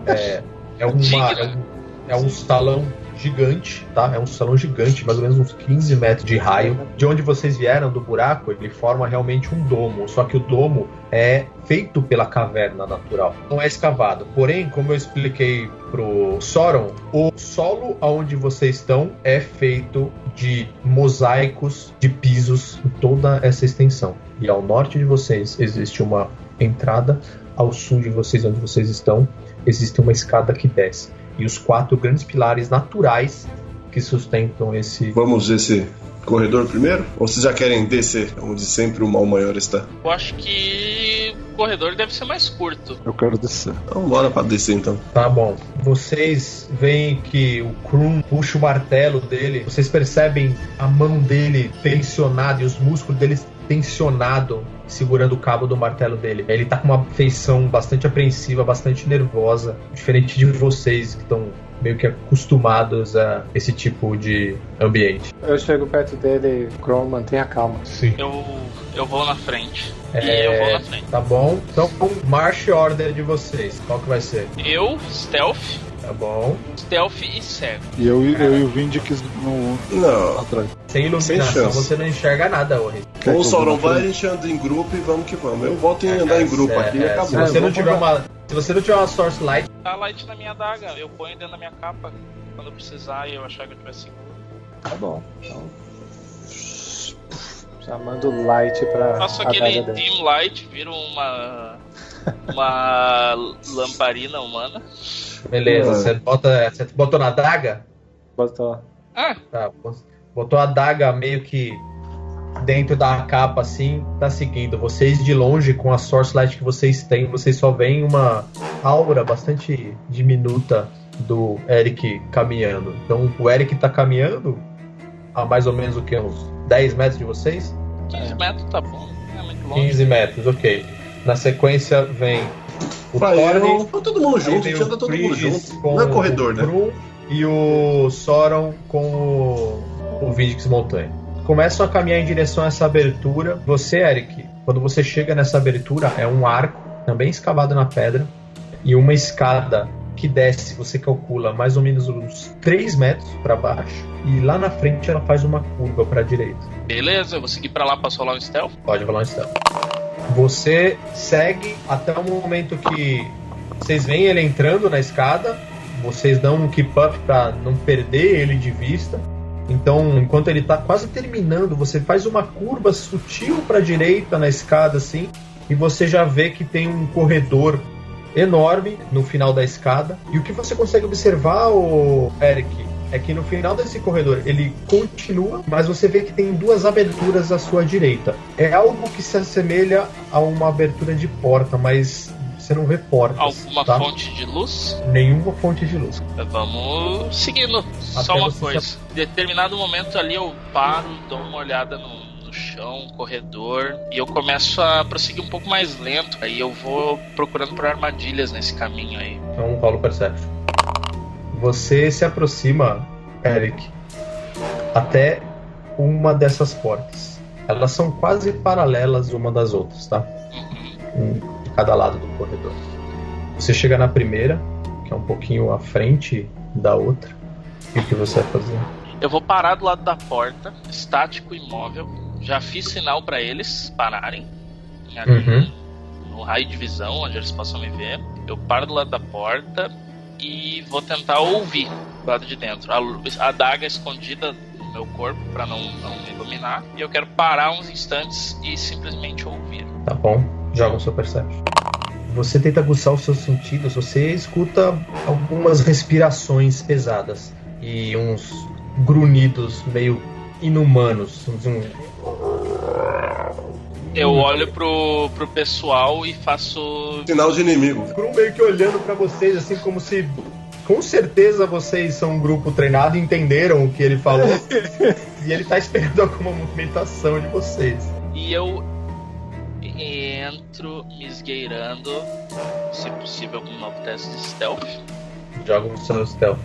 S1: é, uma,
S4: Digna.
S1: é, um, é um salão gigante, tá? É um salão gigante, mais ou menos uns 15 metros de raio. De onde vocês vieram, do buraco, ele forma realmente um domo. Só que o domo é feito pela caverna natural. Não é escavado. Porém, como eu expliquei pro Soron, o solo aonde vocês estão é feito de mosaicos de pisos em toda essa extensão. E ao norte de vocês existe uma entrada, ao sul de vocês, onde vocês estão, existe uma escada que desce. E os quatro grandes pilares naturais que sustentam esse.
S3: Vamos esse corredor primeiro? Ou vocês já querem descer, onde sempre o mal maior está?
S4: Eu acho que o corredor deve ser mais curto.
S2: Eu quero descer.
S3: Então bora pra descer então.
S1: Tá bom. Vocês veem que o Krum puxa o martelo dele. Vocês percebem a mão dele tensionada e os músculos dele tensionado segurando o cabo do martelo dele. Ele tá com uma feição bastante apreensiva, bastante nervosa, diferente de vocês que estão meio que acostumados a esse tipo de ambiente.
S5: Eu chego perto dele e Kron, mantenha calma.
S6: Sim.
S4: Eu, eu vou na frente.
S1: É,
S4: E eu vou na frente.
S1: Tá bom? Então, march order de vocês. Qual que vai ser?
S4: Eu, stealth,
S1: Tá bom.
S4: stealth e cego.
S2: E eu, eu e o Vindix no,
S3: Não.
S2: atrás.
S1: Sem iluminação,
S3: Sem chance.
S1: você não enxerga nada,
S2: que
S3: Ou
S2: vou na
S3: vai, a gente anda em grupo e vamos que vamos. Eu volto em andar em grupo
S1: É,
S3: aqui e
S1: é,
S3: acabou.
S1: Se você, não tiver uma, se você não tiver uma source light,
S4: Tá light na minha adaga, eu ponho dentro da minha capa quando eu precisar e eu achar que eu tiver seguro.
S5: Tá bom. Então. Já mando light pra.
S4: Faço
S5: a
S4: aquele dim light, viro uma. uma [LAUGHS] lamparina humana.
S1: Beleza. Você, bota, você botou na adaga?
S5: Botou.
S4: Ah,
S1: Tá. Botou a adaga meio que dentro da capa assim, tá seguindo. Vocês de longe, com a source light que vocês têm, vocês só veem uma aura bastante diminuta do Eric caminhando. Então o Eric tá caminhando a mais ou menos o que? Uns 10 metros de vocês?
S4: 15 metros tá bom, é muito longe.
S1: 15 metros, ok. Na sequência vem o
S3: eu- todo mundo junto, a
S1: vem
S3: gente anda
S1: o
S3: todo mundo junto.
S1: com
S3: Não é corredor,
S1: o
S3: né?
S1: Krum e o Soron com o, o Vindix Montanha. Começam a caminhar em direção a essa abertura. Você, Eric, Quando você chega nessa abertura, é um arco também escavado na pedra e uma escada que desce, você calcula mais ou menos uns 3 metros para baixo e lá na frente ela faz uma curva para direita.
S4: Beleza, eu vou seguir pra lá pra rolar um stealth.
S1: Pode rolar um stealth. Você segue até o momento que vocês veem ele entrando na escada, vocês dão um keep up para não perder ele de vista. Então, enquanto ele tá quase terminando, você faz uma curva sutil para direita na escada assim, e você já vê que tem um corredor enorme no final da escada. E o que você consegue observar, o Eric, é que no final desse corredor ele continua, mas você vê que tem duas aberturas à sua direita. É algo que se assemelha a uma abertura de porta, mas você não vê portas.
S4: Alguma
S1: tá?
S4: fonte de luz?
S1: Nenhuma fonte de luz.
S4: Vamos seguindo.
S1: Até
S4: Só uma coisa. Em determinado momento ali eu paro, dou uma olhada no, no chão, corredor, e eu começo a prosseguir um pouco mais lento. Aí eu vou procurando por armadilhas nesse caminho aí.
S1: Então rola o Perception. Você se aproxima, Eric, até uma dessas portas. Elas são quase paralelas uma das outras, tá? Um de cada lado do corredor. Você chega na primeira, que é um pouquinho à frente da outra. E o que você vai fazer?
S4: Eu vou parar do lado da porta, estático imóvel. Já fiz sinal pra eles pararem.
S1: Uhum.
S4: No raio de visão, onde eles possam me ver. Eu paro do lado da porta e vou tentar ouvir do lado de dentro. A, a adaga escondida no meu corpo pra não, não me iluminar. E eu quero parar uns instantes e simplesmente ouvir.
S1: Tá bom? Joga o seu Perception. Você tenta aguçar os seus sentidos, você escuta algumas respirações pesadas e uns grunhidos meio inumanos. Um-
S4: Eu olho pro, pro pessoal e faço.
S3: Sinal de inimigo.
S1: Grum meio que olhando pra vocês, assim como se. Com certeza vocês são um grupo treinado e entenderam o que ele falou. [LAUGHS] e ele tá esperando alguma movimentação de vocês.
S4: E eu entro me esgueirando, se possível, com um novo teste de stealth.
S1: Joga o seu stealth.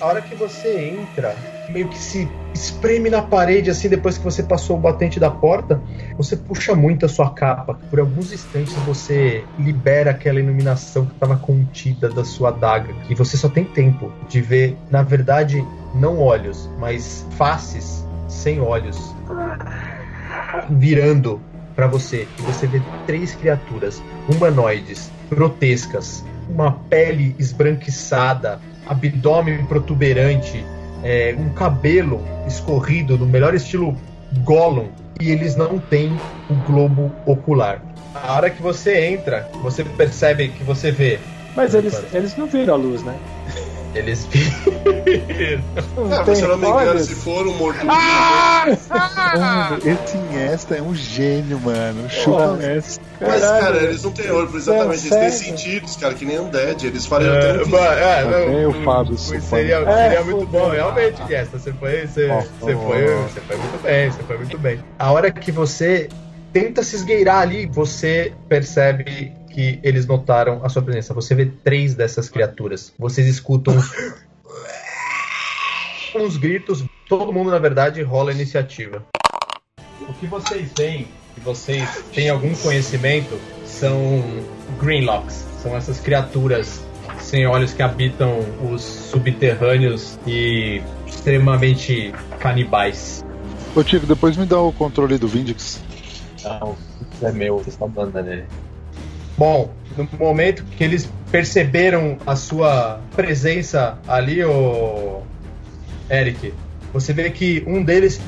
S1: A hora que você entra, meio que se espreme na parede, assim, depois que você passou o batente da porta, você puxa muito a sua capa. Por alguns instantes você libera aquela iluminação que estava contida da sua adaga. E você só tem tempo de ver, na verdade, não olhos, mas faces sem olhos virando para você. E você vê três criaturas humanoides, grotescas, uma pele esbranquiçada, abdômen protuberante, é, um cabelo escorrido no melhor estilo Gollum. E eles não têm o globo ocular. A hora que você entra, você percebe que você vê.
S5: Mas eles, eles não viram a luz, né?
S1: Eles
S5: Não
S3: É,
S5: tem
S3: se eu não me engano, se for um morto
S2: Mano, [LAUGHS] esse Iniesta é um gênio, mano. Chupa essa.
S3: Mas,
S5: Caralho,
S3: cara, eles não têm olho, exatamente. Eles têm sentidos, cara, que nem Undead. Eles fariam até um
S1: é,
S2: Também o Fábio
S1: Seria.
S5: É,
S1: seria muito bom, realmente, Gesta. Você foi, você, você, foi, você foi muito bem, você foi muito bem. A hora que você tenta se esgueirar ali, você percebe que eles notaram a sua presença. Você vê três dessas criaturas. Vocês escutam uns, [LAUGHS] uns gritos. Todo mundo, na verdade, rola a iniciativa. O que vocês veem, que vocês têm algum conhecimento, são Greenlocks. São essas criaturas sem olhos que habitam os subterrâneos e extremamente canibais.
S2: Ô, Tico, depois me dá o controle do Vindix.
S1: Não, isso é meu, vocês estão mandando nele. Bom, no momento que eles perceberam a sua presença ali, o Eric, você vê que um deles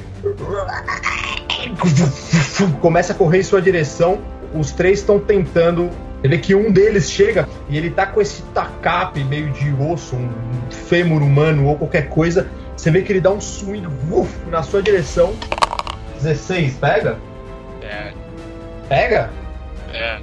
S1: começa a correr em sua direção. Os três estão tentando. Você vê que um deles chega e ele tá com esse tacape meio de osso, um fêmur humano ou qualquer coisa. Você vê que ele dá um swing uf, na sua direção. 16, pega?
S4: É,
S1: Pega?
S4: é.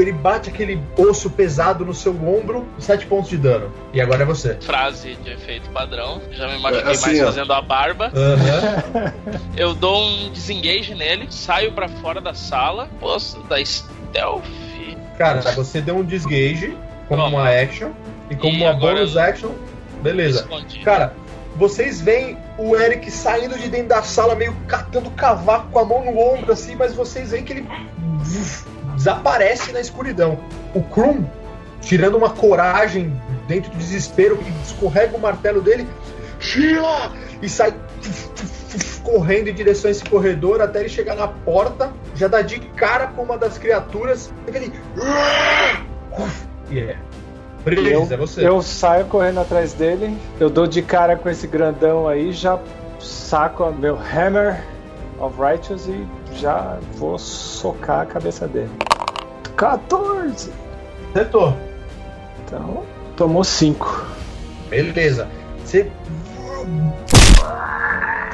S1: Ele bate aquele osso pesado no seu ombro, 7 pontos de dano. E agora é você.
S4: Frase de efeito padrão. Já me machuquei
S3: É, assim,
S4: mais
S3: ó.
S4: fazendo a barba.
S1: Aham. [LAUGHS]
S4: Eu dou um desengage nele, saio pra fora da sala, posso dar stealth.
S1: Cara, você deu um disgage como
S4: Toma.
S1: uma action. E como
S4: E
S1: uma bonus action, beleza.
S4: Escondido.
S1: Cara, Vocês veem o Eric saindo de dentro da sala, meio catando cavaco com a mão no ombro, assim, mas vocês veem que ele desaparece na escuridão. O Krum, tirando uma coragem dentro do desespero, escorrega o martelo dele, Sheila! E sai correndo em direção a esse corredor até ele chegar na porta, já dá de cara com uma das criaturas. E é. Breves, é você.
S5: Eu saio correndo atrás dele, eu dou de cara com esse grandão aí, já saco meu Hammer of Righteous e já vou socar a cabeça dele. 14!
S1: Acertou.
S5: Então, tomou 5.
S1: Beleza. Você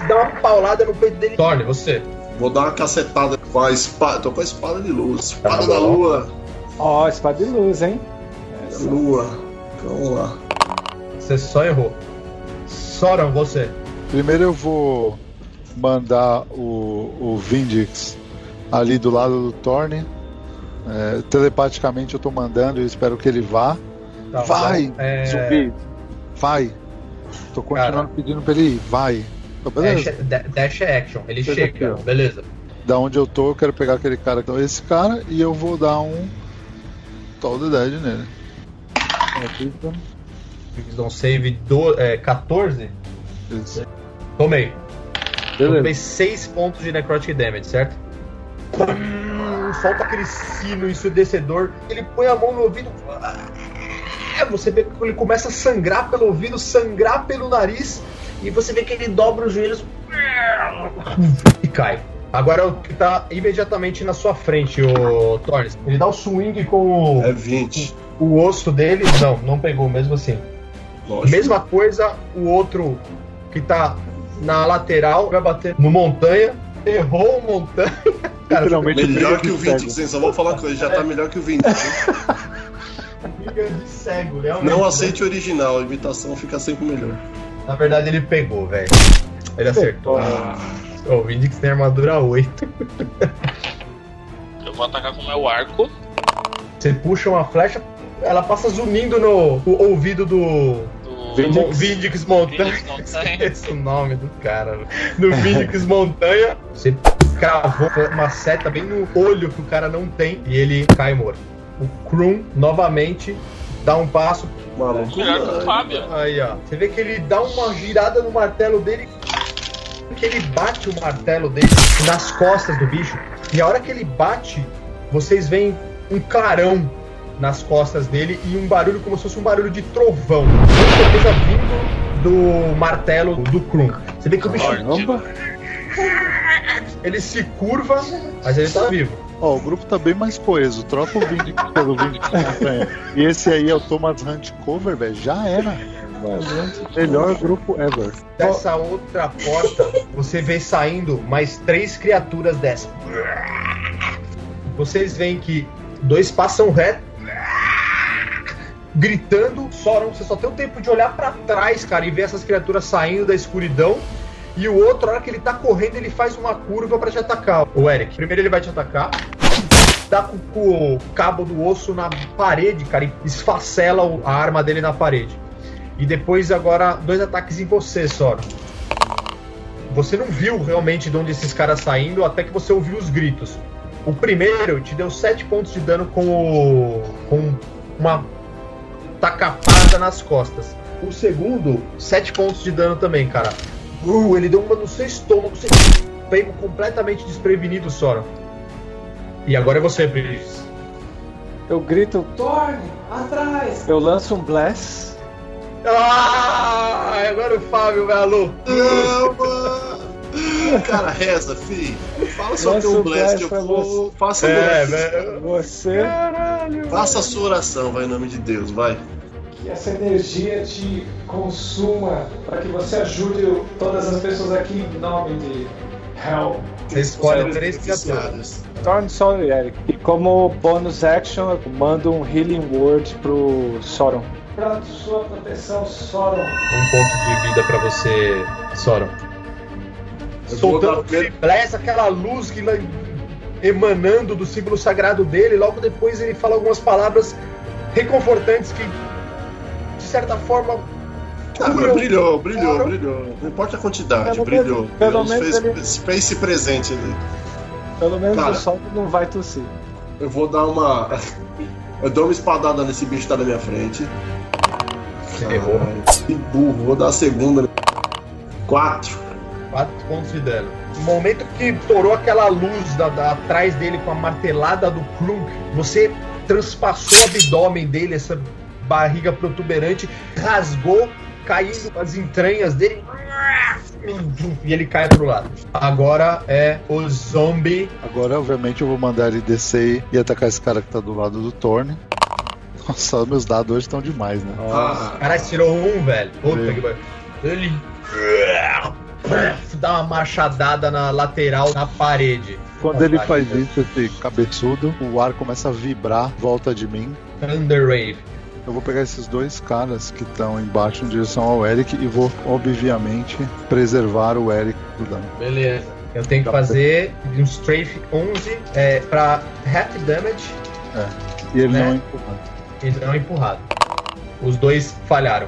S1: dá uma paulada no peito dele. Torne, você.
S3: Vou dar uma cacetada com a espada. Tô com a espada de luz. Espada
S1: Tá
S3: da lua.
S5: Ó, espada de luz, hein?
S3: Lua. Vamos lá.
S1: Você só errou. Soran, você.
S2: Primeiro eu vou mandar o, o Vindix ali do lado do Thorne. É, telepaticamente eu tô mandando, eu espero que ele vá.
S1: Tá
S2: vai.
S1: É,
S2: zumbi! Vai! Tô continuando
S1: Cara.
S2: pedindo pra ele ir, vai! Tá beleza?
S1: Dash, da- dash é action. Ele
S2: Chega
S1: chega.
S2: aqui.
S1: Beleza.
S2: Da onde eu tô, eu quero pegar aquele cara, então esse cara, e eu vou dar um Toll the Dead nele. É,
S1: Wisdom save do, é, 14.
S2: Isso.
S1: Tomei. Eu tomei
S2: Beleza.
S1: 6 pontos de necrotic damage, certo? Hum, Solta aquele sino ensurdecedor. Ele põe a mão no ouvido. Ah, Você vê que ele começa a sangrar pelo ouvido, sangrar pelo nariz. E você vê que ele dobra os joelhos e cai. Agora é o que tá imediatamente na sua frente, o Torres. Ele dá o swing com o,
S3: É 20.
S1: o osso dele. Não, não pegou mesmo assim.
S3: Lógico.
S1: Mesma coisa, o outro que tá na lateral vai bater no montanha. Errou o montanha. Cara,
S3: Melhor que o. 20, hein? Só vou falar com ele, já tá melhor que o 20. hein?
S1: briga de cego, realmente.
S3: Não aceite o original, a imitação fica sempre melhor.
S1: Na verdade, ele pegou, velho. Ele acertou. O Vindix tem armadura 8.
S4: Eu vou atacar com o meu arco.
S1: Você puxa uma flecha, ela passa zunindo no o ouvido
S4: do.
S1: Do Vindix Montanha.
S4: Vindix Montanha. [LAUGHS]
S1: Esse é o nome do cara. No Vindix Montanha, você cravou uma seta bem no olho que o cara não tem e ele cai morto. O Krum, novamente, dá um passo.
S3: Maluco.
S4: Melhor que o Fábio.
S1: Aí, ó. Você vê que ele dá uma girada no martelo dele. Que ele bate o martelo dele nas costas do bicho. E a hora que ele bate, vocês veem um clarão nas costas dele e um barulho como se fosse um barulho de trovão. Com certeza vindo do martelo do Krum. Você vê que o bicho
S5: Caramba!
S1: ele se curva, mas ele tá vivo.
S2: Ó, o grupo tá bem mais coeso. Troca o Vindix pelo Vindix Montanha. E esse aí é o Thomas Hunt Cover, velho. Já era. Melhor grupo ever.
S1: Dessa outra porta, você vê saindo mais três criaturas dessa. Vocês veem que dois passam reto, gritando, Soram, você só tem o tempo de olhar pra trás, cara, e ver essas criaturas saindo da escuridão. E o outro, na hora que ele tá correndo, ele faz uma curva pra te atacar. O Eric, primeiro ele vai te atacar. Dá com, com o cabo do osso na parede, cara, e esfacela a arma dele na parede. E depois agora dois ataques em você, Sora. Você não viu realmente de onde esses caras saindo até que você ouviu os gritos. O primeiro te deu 7 pontos de dano com, o, com uma tacapada nas costas. O segundo, 7 pontos de dano também, cara. Uh, ele deu uma no seu estômago, você pegou completamente desprevenido, Sora. E agora é você, Brigitte.
S5: Eu grito, Torne, atrás! Eu lanço um Bless.
S1: Ah, agora o Fábio vai alô.
S3: Não, mano. Cara, reza, fi. Fala só
S5: Lança
S3: teu
S5: o
S3: blast, eu vou. Faça o
S1: É,
S3: blast.
S1: velho.
S5: Você.
S3: Faça a sua oração, vai, em nome de Deus, vai.
S5: Que essa energia te consuma para que você ajude todas as pessoas aqui em nome de Hell.
S1: Você escolhe três criaturas.
S5: Torne Sorry, Eric. E como bônus action, eu mando um Healing Word pro Soron. Pra sua proteção, Soron.
S1: Um ponto de vida pra você, Soron. Soltando blast, aquela luz que lá emanando do símbolo sagrado dele. Logo depois ele fala algumas palavras reconfortantes que, de certa forma,
S3: Ah, mas brilhou, brilhou, brilhou. Não importa a quantidade,
S5: Pelo
S3: brilhou.
S5: menos- pelo
S3: Ele
S5: menos
S3: fez,
S5: ele-
S3: fez esse presente ali.
S5: Pelo menos
S3: Cara.
S5: o sol não vai tossir.
S3: Eu vou dar uma. [LAUGHS] Eu dou uma espadada nesse bicho que tá na minha frente.
S1: Errou.
S3: Que burro, vou dar a segunda. Quatro.
S1: 4 pontos de dano. No momento que torou aquela luz da, da- atrás dele com a martelada do Krunk, você transpassou o abdômen dele, essa barriga protuberante, rasgou, caindo as entranhas dele. E ele cai pro lado. Agora é o zombie.
S2: Agora, obviamente, eu vou mandar ele descer e atacar esse cara que tá do lado do Thorne. Nossa, meus dados hoje estão demais, né?
S3: Ah,
S1: Caralho, tirou um, velho. Puta que pariu. Ele. Dá uma machadada na lateral na parede.
S2: Quando ele faz isso, esse cabeçudo, o ar começa a vibrar em volta de mim.
S1: Thunder Wave.
S2: Eu vou pegar esses dois caras que estão embaixo em direção ao Eric e vou, obviamente, preservar o Eric do dano.
S1: Beleza. Eu tenho que fazer um strafe 11 é, pra half damage
S2: E ele
S1: Né?
S2: não empurra.
S1: e não empurrado. Os dois falharam.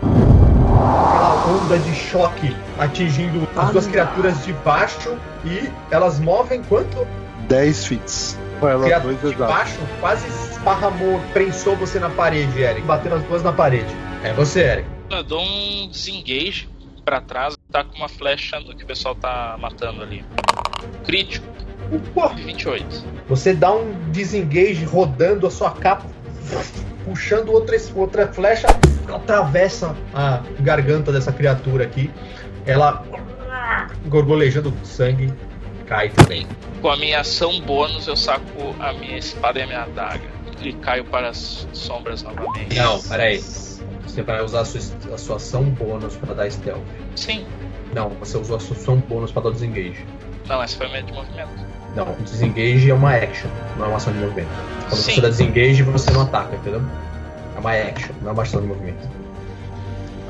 S1: Aquela onda de choque atingindo as duas criaturas de baixo e elas movem quanto?
S2: 10 fits. Ela
S1: criatura de
S2: exatos.
S1: baixo quase esparramou, prensou você na parede, Eric. Batendo as duas na parede. É você, Eric.
S4: Eu dou um desengage pra trás, tá com uma flecha no que o pessoal tá matando ali. Crítico,
S1: Pô,
S4: 28.
S1: Você dá um desengage rodando a sua capa, puxando outra, outra flecha, atravessa a garganta dessa criatura aqui. Ela, gorgolejando sangue, cai também.
S4: Com a minha ação bônus, eu saco a minha espada e a minha adaga. E caio para as sombras novamente.
S1: Não, peraí. Você vai usar a sua, a sua ação bônus para dar stealth.
S4: Sim.
S1: Não, você usou a sua ação bônus para dar desengage.
S4: Não, essa foi a minha de movimento.
S1: Não, o desengage é uma action, não é uma ação de movimento. Quando
S4: Sim.
S1: você dá desengage, você não ataca, entendeu? É uma action, não é uma ação de movimento.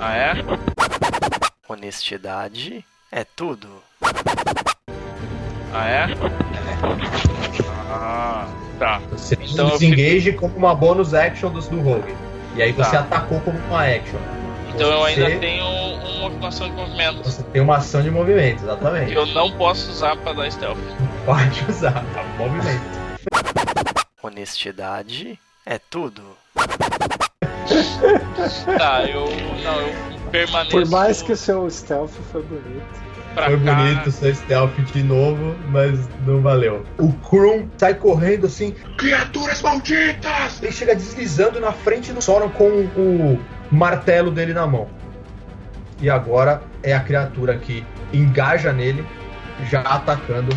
S4: Ah, é?
S7: Honestidade é tudo.
S4: Ah, é? Ah, tá.
S1: Você
S4: Então
S1: desengage como uma bônus action dos do Rogue. E aí você
S4: Tá.
S1: atacou como uma action.
S4: Então eu ainda
S1: Você-
S4: tenho um- uma ação de movimento.
S1: Você tem uma ação de movimento, exatamente.
S4: Eu não posso usar pra dar stealth. [LAUGHS]
S1: Pode usar, tá? Movimento.
S7: Honestidade é tudo.
S4: Tá, eu. Não, eu permaneço.
S5: Por mais que o seu stealth foi bonito.
S4: pra
S1: Foi
S4: cá.
S1: bonito seu stealth de novo, mas não valeu. O Krum sai correndo assim,
S8: Criaturas malditas!
S1: ele chega deslizando na frente do Sauron com o martelo dele na mão. E agora é a criatura que engaja nele, já atacando.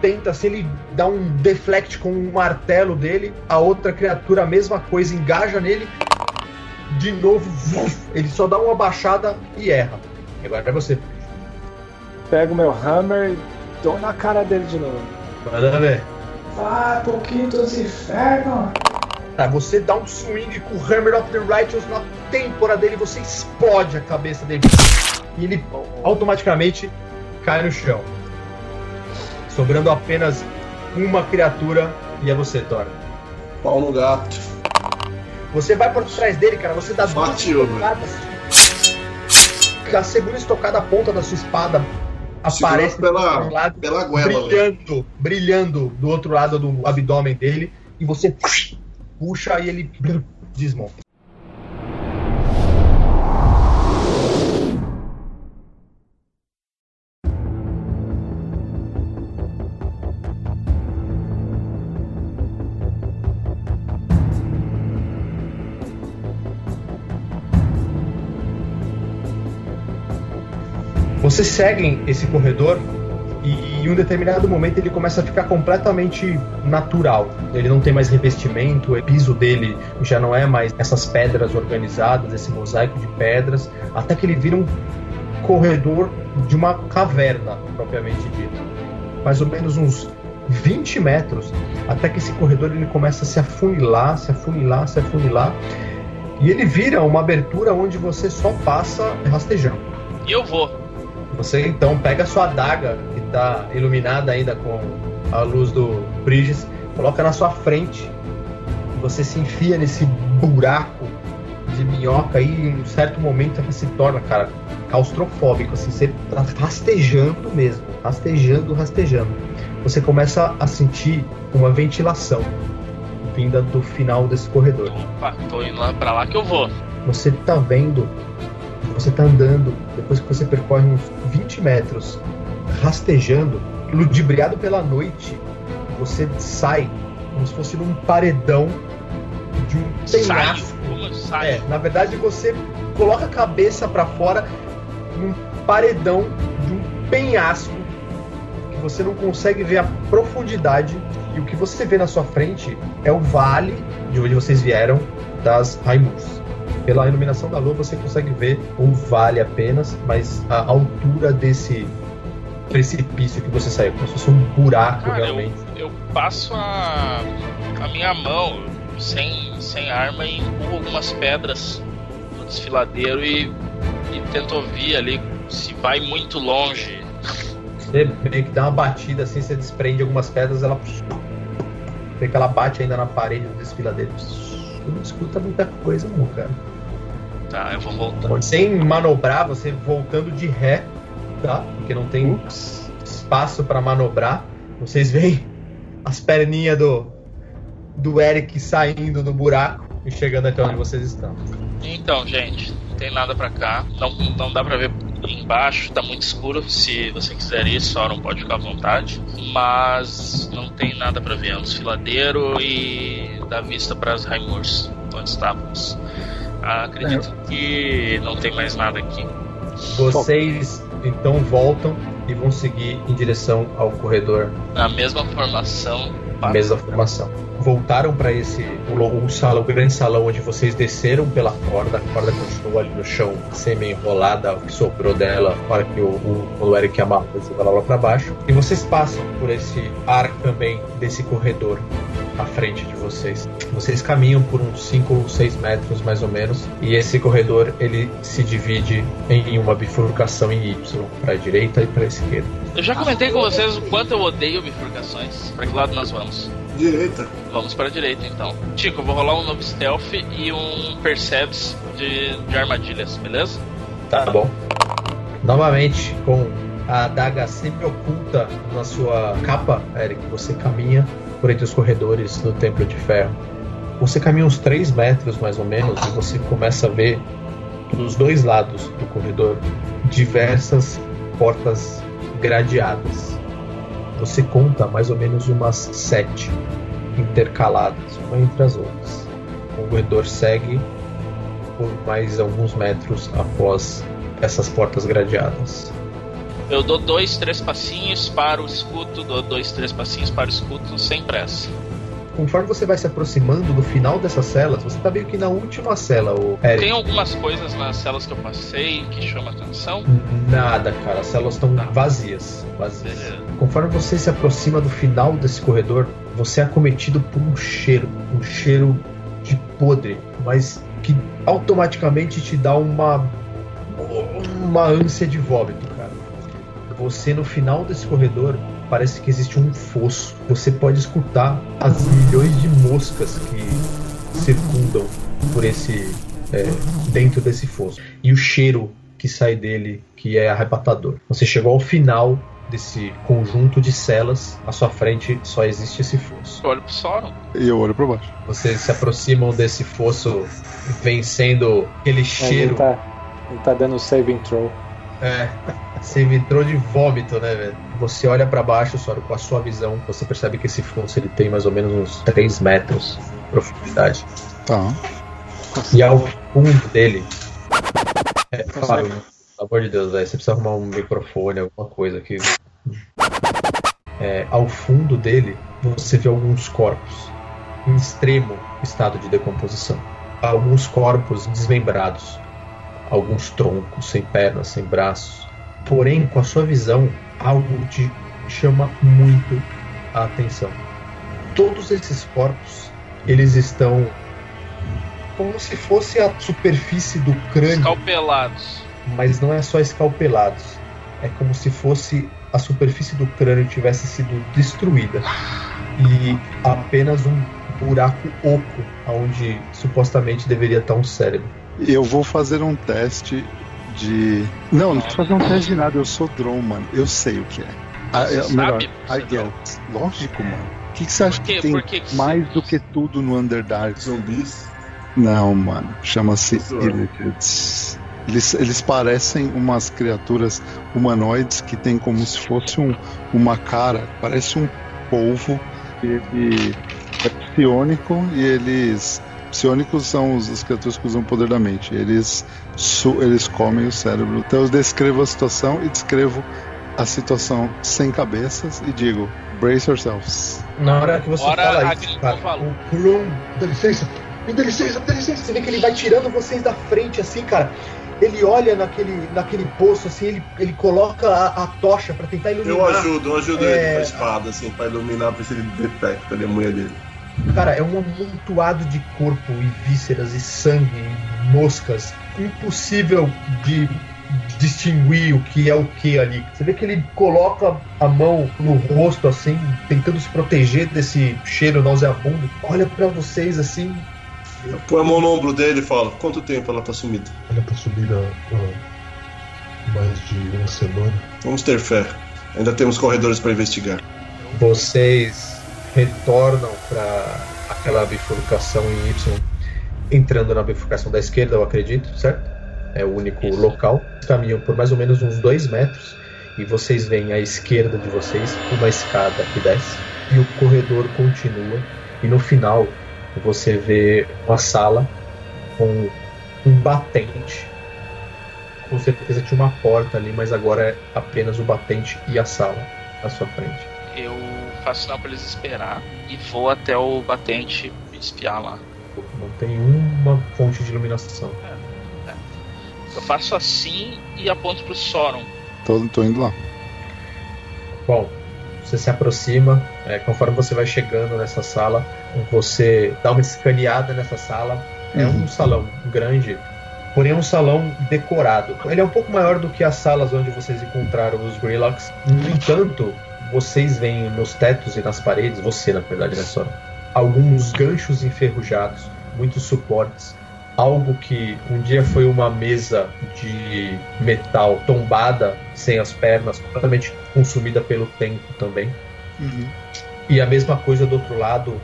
S1: Tenta, assim, ele dá um deflect com o martelo dele, a outra criatura, a mesma coisa, engaja nele. De novo, ele só dá uma baixada e erra. E agora é você.
S5: Pego meu hammer e dou na cara dele de novo.
S1: Manda ver.
S5: Vai, pouquinho dos infernos!
S1: Tá, você dá um swing com o Hammer of the Righteous na têmpora dele, você explode a cabeça dele. E ele automaticamente cai no chão. Sobrando apenas uma criatura e é você, Thor.
S3: Pau no gato.
S1: Você vai por trás dele, cara, você dá duas estocadas. A segunda estocada, a ponta da sua espada aparece
S3: pela,
S1: do lado,
S3: pela goela, velho.
S1: brilhando, brilhando do outro lado do abdômen dele, e você puxa e ele desmonta. Vocês seguem esse corredor em um determinado momento ele começa a ficar completamente natural. Ele não tem mais revestimento, o piso dele já não é mais essas pedras organizadas, esse mosaico de pedras, até que ele vira um corredor de uma caverna, propriamente dita. Mais ou menos uns 20 metros, até que esse corredor ele começa a se afunilar, se afunilar, se afunilar, e ele vira uma abertura onde você só passa rastejando.
S4: E eu vou.
S1: Você então pega a sua adaga, está iluminada ainda com a luz do Bridges, coloca na sua frente. Você se enfia nesse buraco de minhoca e em um certo momento ela se torna, cara, claustrofóbico, assim, você tá rastejando mesmo, rastejando, rastejando. Você começa a sentir uma ventilação vinda do final desse corredor.
S4: Opa, tô indo lá pra lá que eu vou.
S1: Você tá vendo, você tá andando, depois que você percorre uns 20 metros, rastejando, ludibriado pela noite, você sai como se fosse num paredão de um penhasco. É, na verdade você coloca a cabeça pra fora num paredão de um penhasco que você não consegue ver a profundidade e o que você vê na sua frente é o vale de onde vocês vieram das Raimurs. Pela iluminação da lua você consegue ver o vale apenas, mas a altura desse precipício que você saiu, como se fosse um buraco
S4: Cara, eu,
S1: realmente.
S4: eu passo a, a minha mão sem, sem arma e empurro algumas pedras no desfiladeiro e, e tento ouvir ali se vai muito longe.
S1: Você meio que dá uma batida assim, você desprende algumas pedras, ela. Vê que ela bate ainda na parede do desfiladeiro. Você não escuta muita coisa, não, cara.
S4: Tá, eu vou voltar.
S1: Sem manobrar, você voltando de ré, tá? Porque não tem espaço pra manobrar. Vocês veem as perninhas do, do Eric saindo do buraco e chegando até onde vocês estão.
S4: Então, gente, não tem nada pra cá. Não, não dá pra ver embaixo, tá muito escuro. Se você quiser ir, Sauron pode ficar à vontade. Mas não tem nada pra ver. É um desfiladeiro e dá vista pras Raimurs, onde estávamos. Acredito que não tem mais nada aqui.
S1: Vocês então voltam e vão seguir em direção ao corredor
S4: Na mesma formação.
S1: a mesma formação. Voltaram para esse o, o salão, o grande salão onde vocês desceram pela corda, a corda continuou ali no chão, semi-enrolada, o que sobrou dela, na hora que o, o, o Eric amarrou ela lá para baixo. E vocês passam por esse ar também desse corredor à frente de vocês. Vocês caminham por uns 5 ou 6 metros mais ou menos, e esse corredor ele se divide em uma bifurcação em Y, para a direita e para a esquerda.
S4: Eu já comentei com vocês o quanto eu odeio bifurcações. Pra que lado nós vamos?
S3: Direita.
S4: Vamos para a direita então. Tico, eu vou rolar um novo stealth e um percebes de, de armadilhas, beleza?
S1: Tá bom. Novamente, com a adaga semi-oculta na sua capa, Eric, você caminha por entre os corredores do Templo de Ferro. Você caminha uns 3 metros mais ou menos e você começa a ver dos dois lados do corredor diversas portas gradeadas. Você conta mais ou menos umas sete intercaladas, uma entre as outras. O corredor segue por mais alguns metros após essas portas gradeadas.
S4: Eu dou dois, três passinhos para o escudo, dou dois, três passinhos para o escudo sem pressa.
S1: Conforme você vai se aproximando do final dessas celas, você tá meio que na última cela, o Eric.
S4: Tem algumas coisas nas celas que eu passei que chamam atenção.
S1: Nada, cara. As celas estão vazias. vazias.
S4: Beleza.
S1: Conforme você se aproxima do final desse corredor, você é acometido por um cheiro, um cheiro de podre, mas que automaticamente te dá uma uma ânsia de vômito. Você no final desse corredor parece que existe um fosso. Você pode escutar as milhões de moscas que circundam por esse é, dentro desse fosso e o cheiro que sai dele que é arrebatador. Você chegou ao final desse conjunto de celas, à sua frente só existe esse fosso.
S4: Eu olho pro Sauron.
S2: E eu olho pra baixo.
S1: Vocês se aproximam desse fosso, vencendo aquele
S5: Ele
S1: cheiro.
S5: tá, ele tá dando saving throw.
S1: É, você entrou de vômito, né, velho? Você olha pra baixo, só com a sua visão, você percebe que esse fosso ele tem mais ou menos uns 3 metros de profundidade.
S2: Tá.
S1: E ao fundo dele. É, Fábio, pelo amor de Deus, velho, você precisa arrumar um microfone, alguma coisa aqui. É, ao fundo dele, você vê alguns corpos em extremo estado de decomposição. Alguns corpos desmembrados, alguns troncos sem pernas, sem braços. Porém, com a sua visão, algo te chama muito a atenção. Todos esses corpos, eles estão como se fosse a superfície do crânio
S4: Escalpelados.
S1: mas não é só escalpelados. É como se fosse a superfície do crânio tivesse sido destruída e apenas um buraco oco onde supostamente deveria estar um cérebro.
S2: Eu vou fazer um teste de. Não, não vou fazer um teste de nada, eu sou drone, mano. Eu sei o que é. Ah, é melhor,
S4: sabe?
S2: I get. Lógico, mano. O que, que você acha que tem
S4: que que
S2: mais
S4: você-
S2: do que tudo no Underdark?
S3: Zumbis.
S2: Não, mano. Chama-se. Illicids. Eles, eles parecem umas criaturas humanoides que tem como se fosse um, uma cara, parece um polvo. Ele é psionico e eles. Psionicos são os, as criaturas que usam o poder da mente. Eles, su- eles comem o cérebro. Então eu descrevo a situação e descrevo a situação sem cabeças e digo: brace yourselves.
S1: Na hora que você
S4: Ora,
S1: fala isso, cara,
S4: falou.
S1: o Krum, dá licença, me dá licença, me dá licença. Você vê que ele vai tirando vocês da frente, assim, cara. Ele olha naquele, naquele poço, assim, ele, ele coloca a, a tocha pra tentar iluminar.
S3: Eu ajudo, eu ajudo
S1: É.
S3: ele com a espada, assim, pra iluminar, pra ver se ele detecta ali a mulher dele.
S1: Cara, é um amontoado de corpo e vísceras e sangue e moscas. Impossível de distinguir o que é o que ali. Você vê que ele coloca a mão no rosto, assim, tentando se proteger desse cheiro nauseabundo. Olha pra vocês, assim,
S3: Põe a mão no ombro dele e fala: quanto tempo ela tá sumida?
S6: Ela tá sumida há mais de uma semana.
S3: Vamos ter fé. Ainda temos corredores pra investigar.
S1: vocês retornam para aquela bifurcação em Y, entrando na bifurcação da esquerda, eu acredito, certo? É o único local. Caminham por mais ou menos uns dois metros e vocês veem à esquerda de vocês uma escada que desce e o corredor continua. E no final você vê uma sala com um batente. Com certeza tinha uma porta ali, mas agora é apenas o batente e a sala à sua frente.
S4: Eu faço sinal pra eles esperar e vou até o batente espiar lá.
S1: Não tem uma fonte de iluminação.
S4: Eu faço assim e aponto pro Soron.
S2: Tô, tô indo lá.
S1: Bom, você se aproxima, é, conforme você vai chegando nessa sala, você dá uma escaneada nessa sala. É um salão grande, porém é um salão decorado. Ele é um pouco maior do que as salas onde vocês encontraram os Greylocks. No entanto, vocês veem nos tetos e nas paredes, você na verdade, né, só alguns ganchos enferrujados, muitos suportes. Algo que um dia foi uma mesa de metal tombada, sem as pernas, completamente consumida pelo tempo também. E a mesma coisa do outro lado,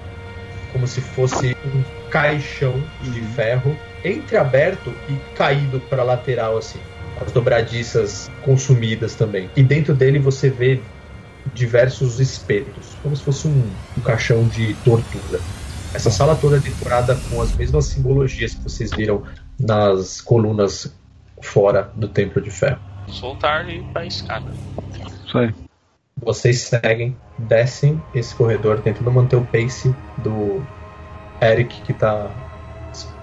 S1: como se fosse um caixão de ferro entreaberto e caído para lateral assim. As dobradiças consumidas também. E dentro dele você vê diversos espetos, como se fosse um, um caixão de tortura. Essa sala toda é decorada com as mesmas simbologias que vocês viram nas colunas fora do Templo de Ferro.
S4: Soltar e ir pra escada.
S2: Isso aí.
S1: Vocês seguem, descem esse corredor, tentando manter o pace do Eric que tá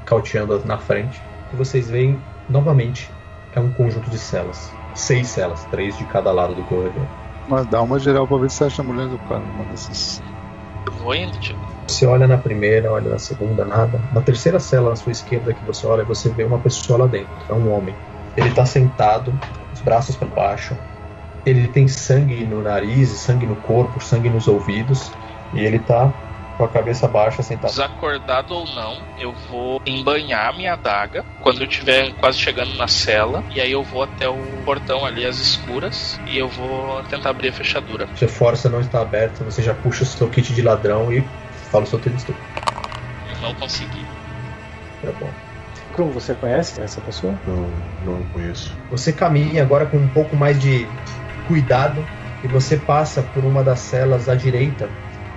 S1: cauteando na frente. E vocês veem novamente é um conjunto de celas. Seis celas, três de cada lado do corredor.
S2: Mas dá uma geral pra ver se você acha a mulher do cara numa dessas.
S4: Vou indo, tipo.
S1: Você olha na primeira, olha na segunda, nada. Na terceira cela à sua esquerda que você olha, você vê uma pessoa lá dentro. É um homem. Ele tá sentado, os braços para baixo. Ele tem sangue no nariz, sangue no corpo, sangue nos ouvidos. E ele tá com a cabeça baixa, sentado.
S4: Desacordado ou não, eu vou embanhar minha adaga quando eu estiver quase chegando na cela. E aí eu vou até o portão ali, às escuras. E eu vou tentar abrir a fechadura.
S1: Você força não está aberta, você já puxa o seu kit de ladrão e fala o seu texto.
S4: Não consegui.
S1: Tá bom.
S5: Krum, você conhece essa pessoa?
S6: Não, não conheço.
S1: Você caminha agora com um pouco mais de cuidado e você passa por uma das celas à direita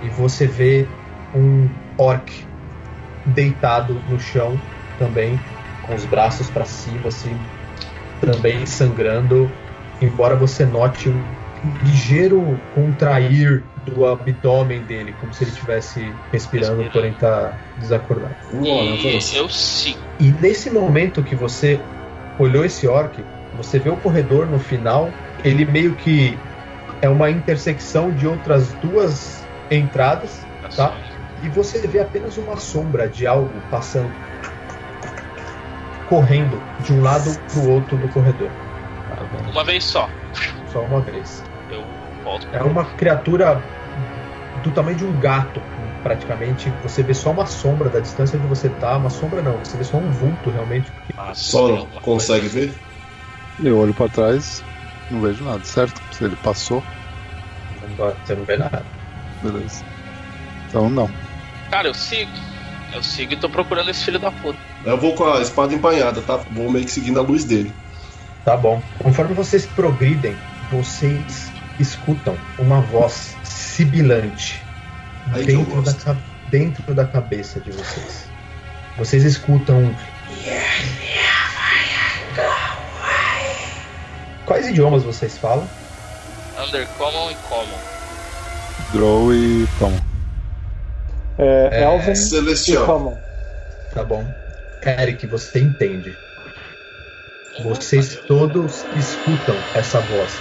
S1: e você vê um orc deitado no chão também, com os braços para cima, assim, também sangrando. Embora você note um ligeiro contrair do abdômen dele, como se ele estivesse respirando,
S4: Respirando.
S1: porém tá desacordado.
S4: E eu sigo.
S1: E nesse momento que você olhou esse orc, você vê o corredor no final, ele meio que é uma intersecção de outras duas entradas, tá? E você vê apenas uma sombra de algo passando, correndo de um lado pro outro do corredor.
S4: Uma vez só.
S1: Só uma vez.
S4: Eu volto.
S1: É uma criatura do tamanho de um gato, praticamente, você vê só uma sombra da distância onde você tá, uma sombra não, você vê só um vulto realmente.
S4: Mas
S3: Solo,
S4: alguma
S3: consegue ver?
S2: Eu olho pra trás, não vejo nada, certo? Se ele passou,
S1: Você não vê nada.
S2: beleza. Então não.
S4: Cara, eu sigo. Eu sigo e tô procurando esse filho da puta.
S3: Eu vou com a espada empanhada, tá? Vou meio que seguindo a luz dele.
S1: Tá bom. Conforme vocês progridem, vocês escutam uma voz sibilante
S3: Aí
S1: dentro da, dentro da cabeça de vocês. Vocês escutam. Quais idiomas vocês falam?
S4: Undercommon e Common.
S2: Draw e como?
S5: É,
S1: É,
S5: Elven
S3: Celestial.
S1: Tá bom. Eric, você entende. Vocês todos escutam essa voz.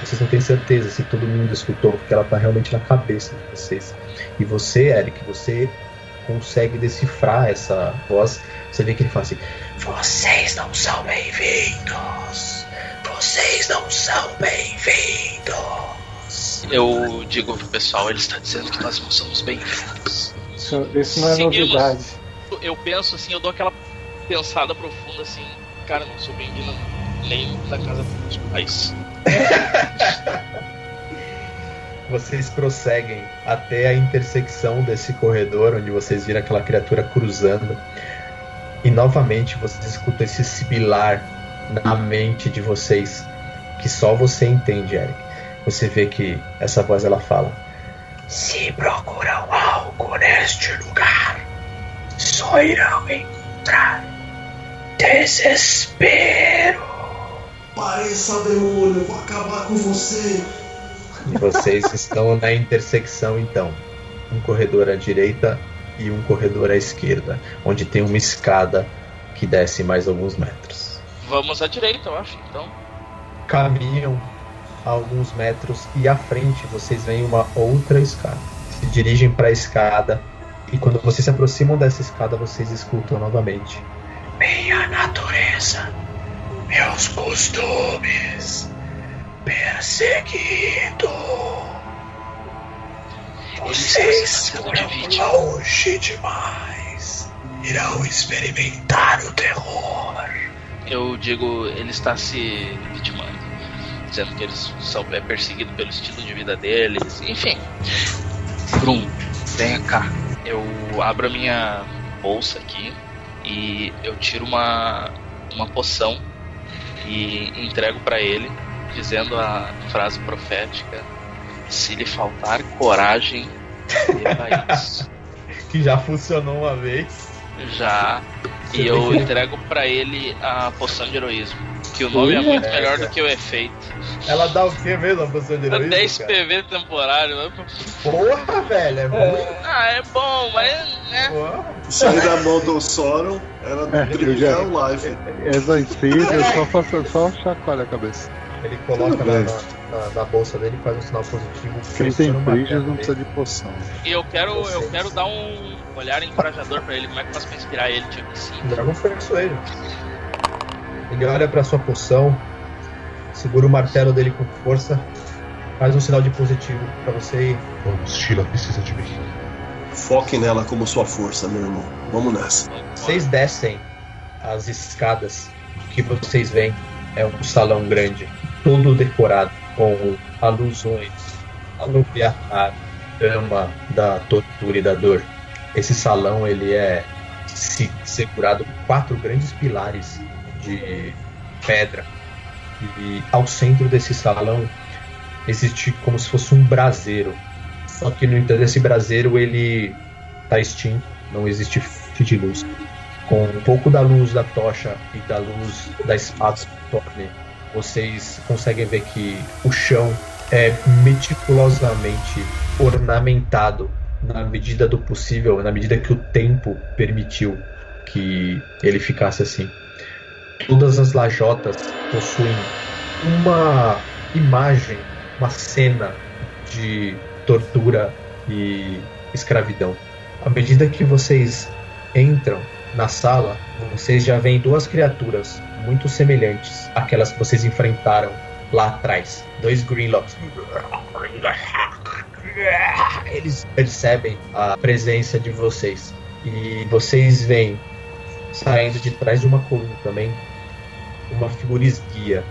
S1: Vocês não têm certeza se todo mundo escutou, porque ela tá realmente na cabeça de vocês. E você, Eric, você consegue decifrar essa voz. Você vê que ele fala assim: Vocês não são bem-vindos! Vocês não são bem-vindos!
S4: Eu digo pro pessoal, ele está dizendo que nós não somos bem-vindos.
S5: Isso, isso não é
S4: Seguimos.
S5: novidade.
S4: Eu penso assim, eu dou aquela pensada profunda assim, cara, não sou bem-vindo nem da casa dos pais. [LAUGHS]
S1: Vocês prosseguem até a intersecção desse corredor onde vocês viram aquela criatura cruzando. E novamente vocês escutam esse sibilar na mente de vocês que só você entende, Eric. Você vê que essa voz ela fala: Se procuram algo neste lugar, só irão encontrar desespero.
S3: Pareça demônio, vou acabar com você.
S1: E vocês [LAUGHS] estão na intersecção então. Um corredor à direita e um corredor à esquerda, onde tem uma escada que desce mais alguns metros.
S4: Vamos à direita, eu acho, então.
S1: Caminham alguns metros e à frente vocês veem uma outra escada. Se dirigem para a escada e quando vocês se aproximam dessa escada vocês escutam novamente. Minha natureza, meus costumes, perseguido. Vocês foram longe demais. Irão experimentar o terror.
S4: Eu digo, ele está se. Dizendo que eles são é perseguido pelo estilo de vida deles. Enfim. Brum, venha cá. Eu abro a minha bolsa aqui e eu tiro uma, uma poção e entrego para ele, dizendo a frase profética: Se lhe faltar coragem, beba isso. [LAUGHS]
S1: Que já funcionou uma vez.
S4: Já.
S1: Você
S4: E eu entrego pra ele a poção de heroísmo. Que o nome é
S1: Ui,
S4: muito
S1: é,
S4: melhor
S1: cara.
S4: do que o efeito.
S1: Ela dá o que mesmo a poção de
S4: Dá
S1: heroísmo?
S4: 10
S1: cara?
S4: PV temporário. né?
S1: Porra, velho, é ruim.
S4: Ah, é bom, mas. né?
S3: Sair da mão do Sauron era
S2: É, já-
S3: o live.
S2: Essa espírito, eu só faço só chacoalha a cabeça.
S1: Ele coloca na, na- na bolsa dele e faz um sinal positivo.
S2: Quem tem
S1: pedra
S2: não precisa de poção.
S4: E eu quero, eu quero dar um olhar encorajador pra ele. Como é que eu faço pra inspirar ele? Tipo assim.
S1: Dragon Persuasion. Ele olha pra sua poção, segura o martelo dele com força, faz um sinal de positivo pra você e
S6: Vamos, Sheila precisa de mim.
S3: Foque nela como sua força, meu irmão. Vamos nessa.
S1: Vocês descem as escadas. O que vocês veem é um salão grande, todo decorado com alusões a Lubiatar, dama da tortura e da dor. Esse salão ele é se- segurado por quatro grandes pilares de pedra. E ao centro desse salão existe como se fosse um braseiro. Só que no entanto esse braseiro ele está extinto, não existe fio de luz. Com um pouco da luz da tocha e da luz da espada do Thorne, vocês conseguem ver que o chão é meticulosamente ornamentado na medida do possível, na medida que o tempo permitiu que ele ficasse assim. Todas as lajotas possuem uma imagem, uma cena de tortura e escravidão. À medida que vocês entram na sala, vocês já veem duas criaturas muito semelhantes àquelas que vocês enfrentaram lá atrás. Dois Greenlocks. Eles percebem a presença de vocês. E vocês veem, saindo de trás de uma coluna também, uma figura esguia,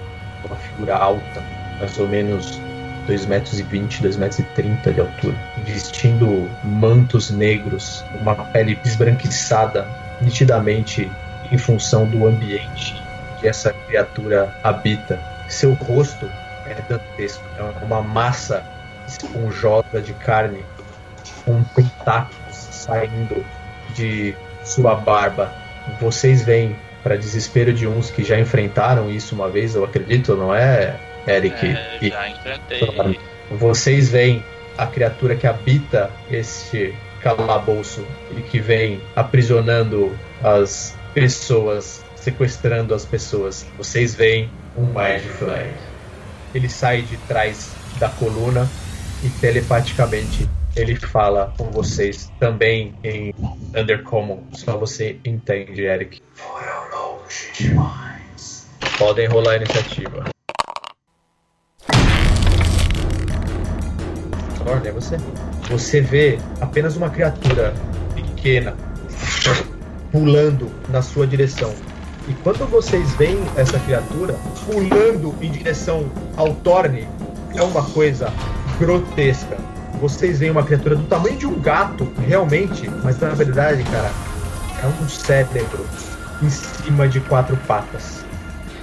S1: uma figura alta, mais ou menos 2 metros e 20, 2 metros e 30 de altura, vestindo mantos negros, uma pele esbranquiçada, nitidamente em função do ambiente que essa criatura habita. Seu rosto é dantesco, é uma massa esponjosa de carne, com tentáculos saindo de sua barba. Vocês veem, para desespero de uns que já enfrentaram isso uma vez, eu acredito, não é, Eric?
S4: É,
S1: E-
S4: já enfrentei.
S1: vocês veem a criatura que habita este calabouço e que vem aprisionando as pessoas, sequestrando as pessoas. Vocês veem um Mind Flare. Ele sai de trás da coluna e telepaticamente ele fala com vocês também em Undercommon. Só você entende, Eric. Foram longe demais. Podem rolar a iniciativa. Thorne, é você. Você vê apenas uma criatura pequena pulando na sua direção. E quando vocês veem essa criatura pulando em direção ao Thorne, é uma coisa grotesca. Vocês veem uma criatura do tamanho de um gato, realmente, mas na verdade, cara, é um cérebro em cima de quatro patas.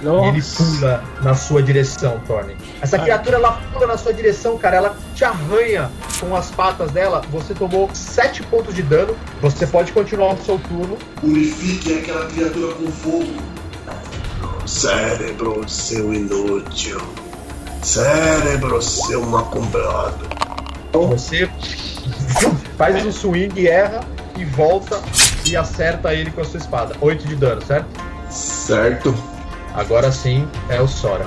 S1: E ele
S5: Nossa.
S1: pula na sua direção, Thorne. Essa criatura ela pula na sua direção, cara. Ela te arranha com as patas dela. Você tomou 7 pontos de dano. Você pode continuar o seu turno.
S3: Purifique aquela criatura com fogo. Cérebro, seu inútil. Cérebro, seu macumbrado.
S1: Você faz um swing, erra e volta e acerta ele com a sua espada. 8 de dano, certo?
S3: Certo?
S1: Agora sim é o Sora.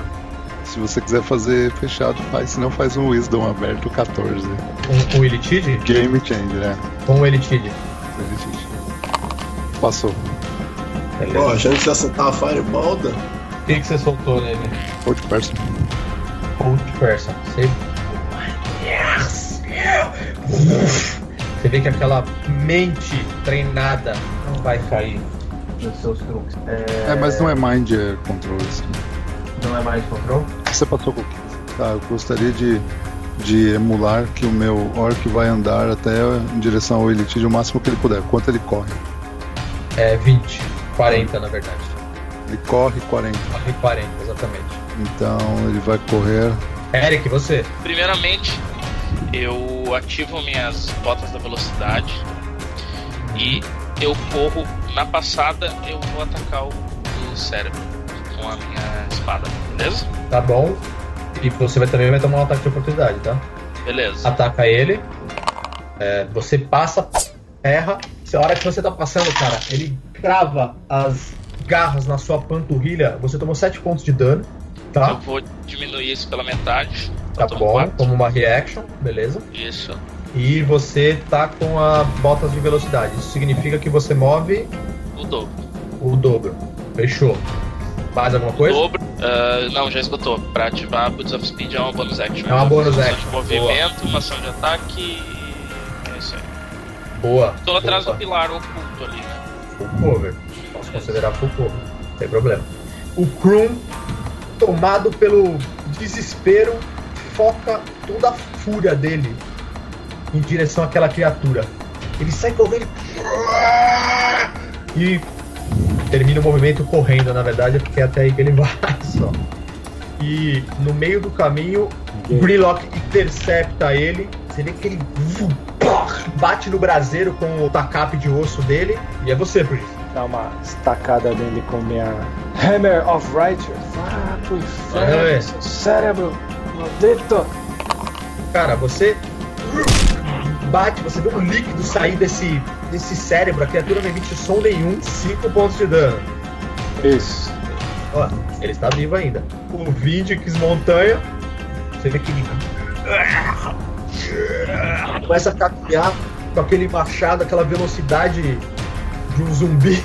S2: Se você quiser fazer fechado, faz. Se não, faz um Wisdom aberto 14.
S1: Um, um Elitide?
S2: Game Changer, né?
S1: Com um Elitide.
S2: Passou.
S1: Beleza.
S3: Ó, a gente já soltar a Fireball?
S1: O que, que você soltou nele?
S2: Outro person.
S1: Old person. Você. Vê que aquela mente treinada não vai cair nos seus truques.
S2: É, mas não é Mind é Control isso.
S1: Não é mais control?
S2: Você passou com o quê? Tá, eu gostaria de, de emular que o meu Orc vai andar até em direção ao Elite o máximo que ele puder. Quanto ele corre?
S1: É 20. 40 na verdade.
S2: Ele corre 40.
S1: Corre 40, exatamente.
S2: Então ele vai correr.
S1: Eric, você.
S4: Primeiramente, eu ativo minhas botas da velocidade e eu corro na passada, eu vou atacar o, o cérebro com a minha espada, beleza?
S1: Tá bom. E você vai, também vai tomar um ataque de oportunidade, tá?
S4: Beleza.
S1: Ataca ele. É, você passa, erra. A hora que você tá passando, cara, ele crava as garras na sua panturrilha. Você tomou 7 pontos de dano,
S4: Eu
S1: tá?
S4: vou diminuir isso pela metade.
S1: Tá
S4: tomo
S1: bom,
S4: quatro.
S1: como uma reaction, beleza?
S4: Isso.
S1: E você tá com a botas de velocidade. Isso significa que você move
S4: O dobro.
S1: o dobro. Fechou. Mais alguma coisa?
S4: Dobro. ah, não, já esgotou. Pra ativar Boots of Speed é uma bonus action.
S1: É uma bonus
S4: Uma ação
S1: action.
S4: De movimento, uma ação de ataque. É isso aí.
S1: Boa.
S4: Tô atrás
S1: Boa.
S4: do pilar oculto ali?
S1: Full cover. Posso considerar full cover. Sem problema. O Krum, tomado pelo desespero, foca toda a fúria dele em direção àquela criatura. Ele sai correndo e termina o movimento correndo, na verdade, porque é até aí que ele [LAUGHS] vai só. E no meio do caminho, o Grillock intercepta ele. Você vê que ele bate no braseiro com o tacape de osso dele. E é você, Pris.
S5: Dá uma estacada nele com minha Hammer of Righteous. Ah, pro inferno, seu cérebro maldito.
S1: Cara, você bate, você vê um líquido sair desse, desse cérebro, a criatura não emite som nenhum, 5 pontos de dano.
S5: Isso.
S1: Ó, ele está vivo ainda. O Vindix Montanha, você vê que ele começa a caminhar com aquele machado, aquela velocidade de um zumbi,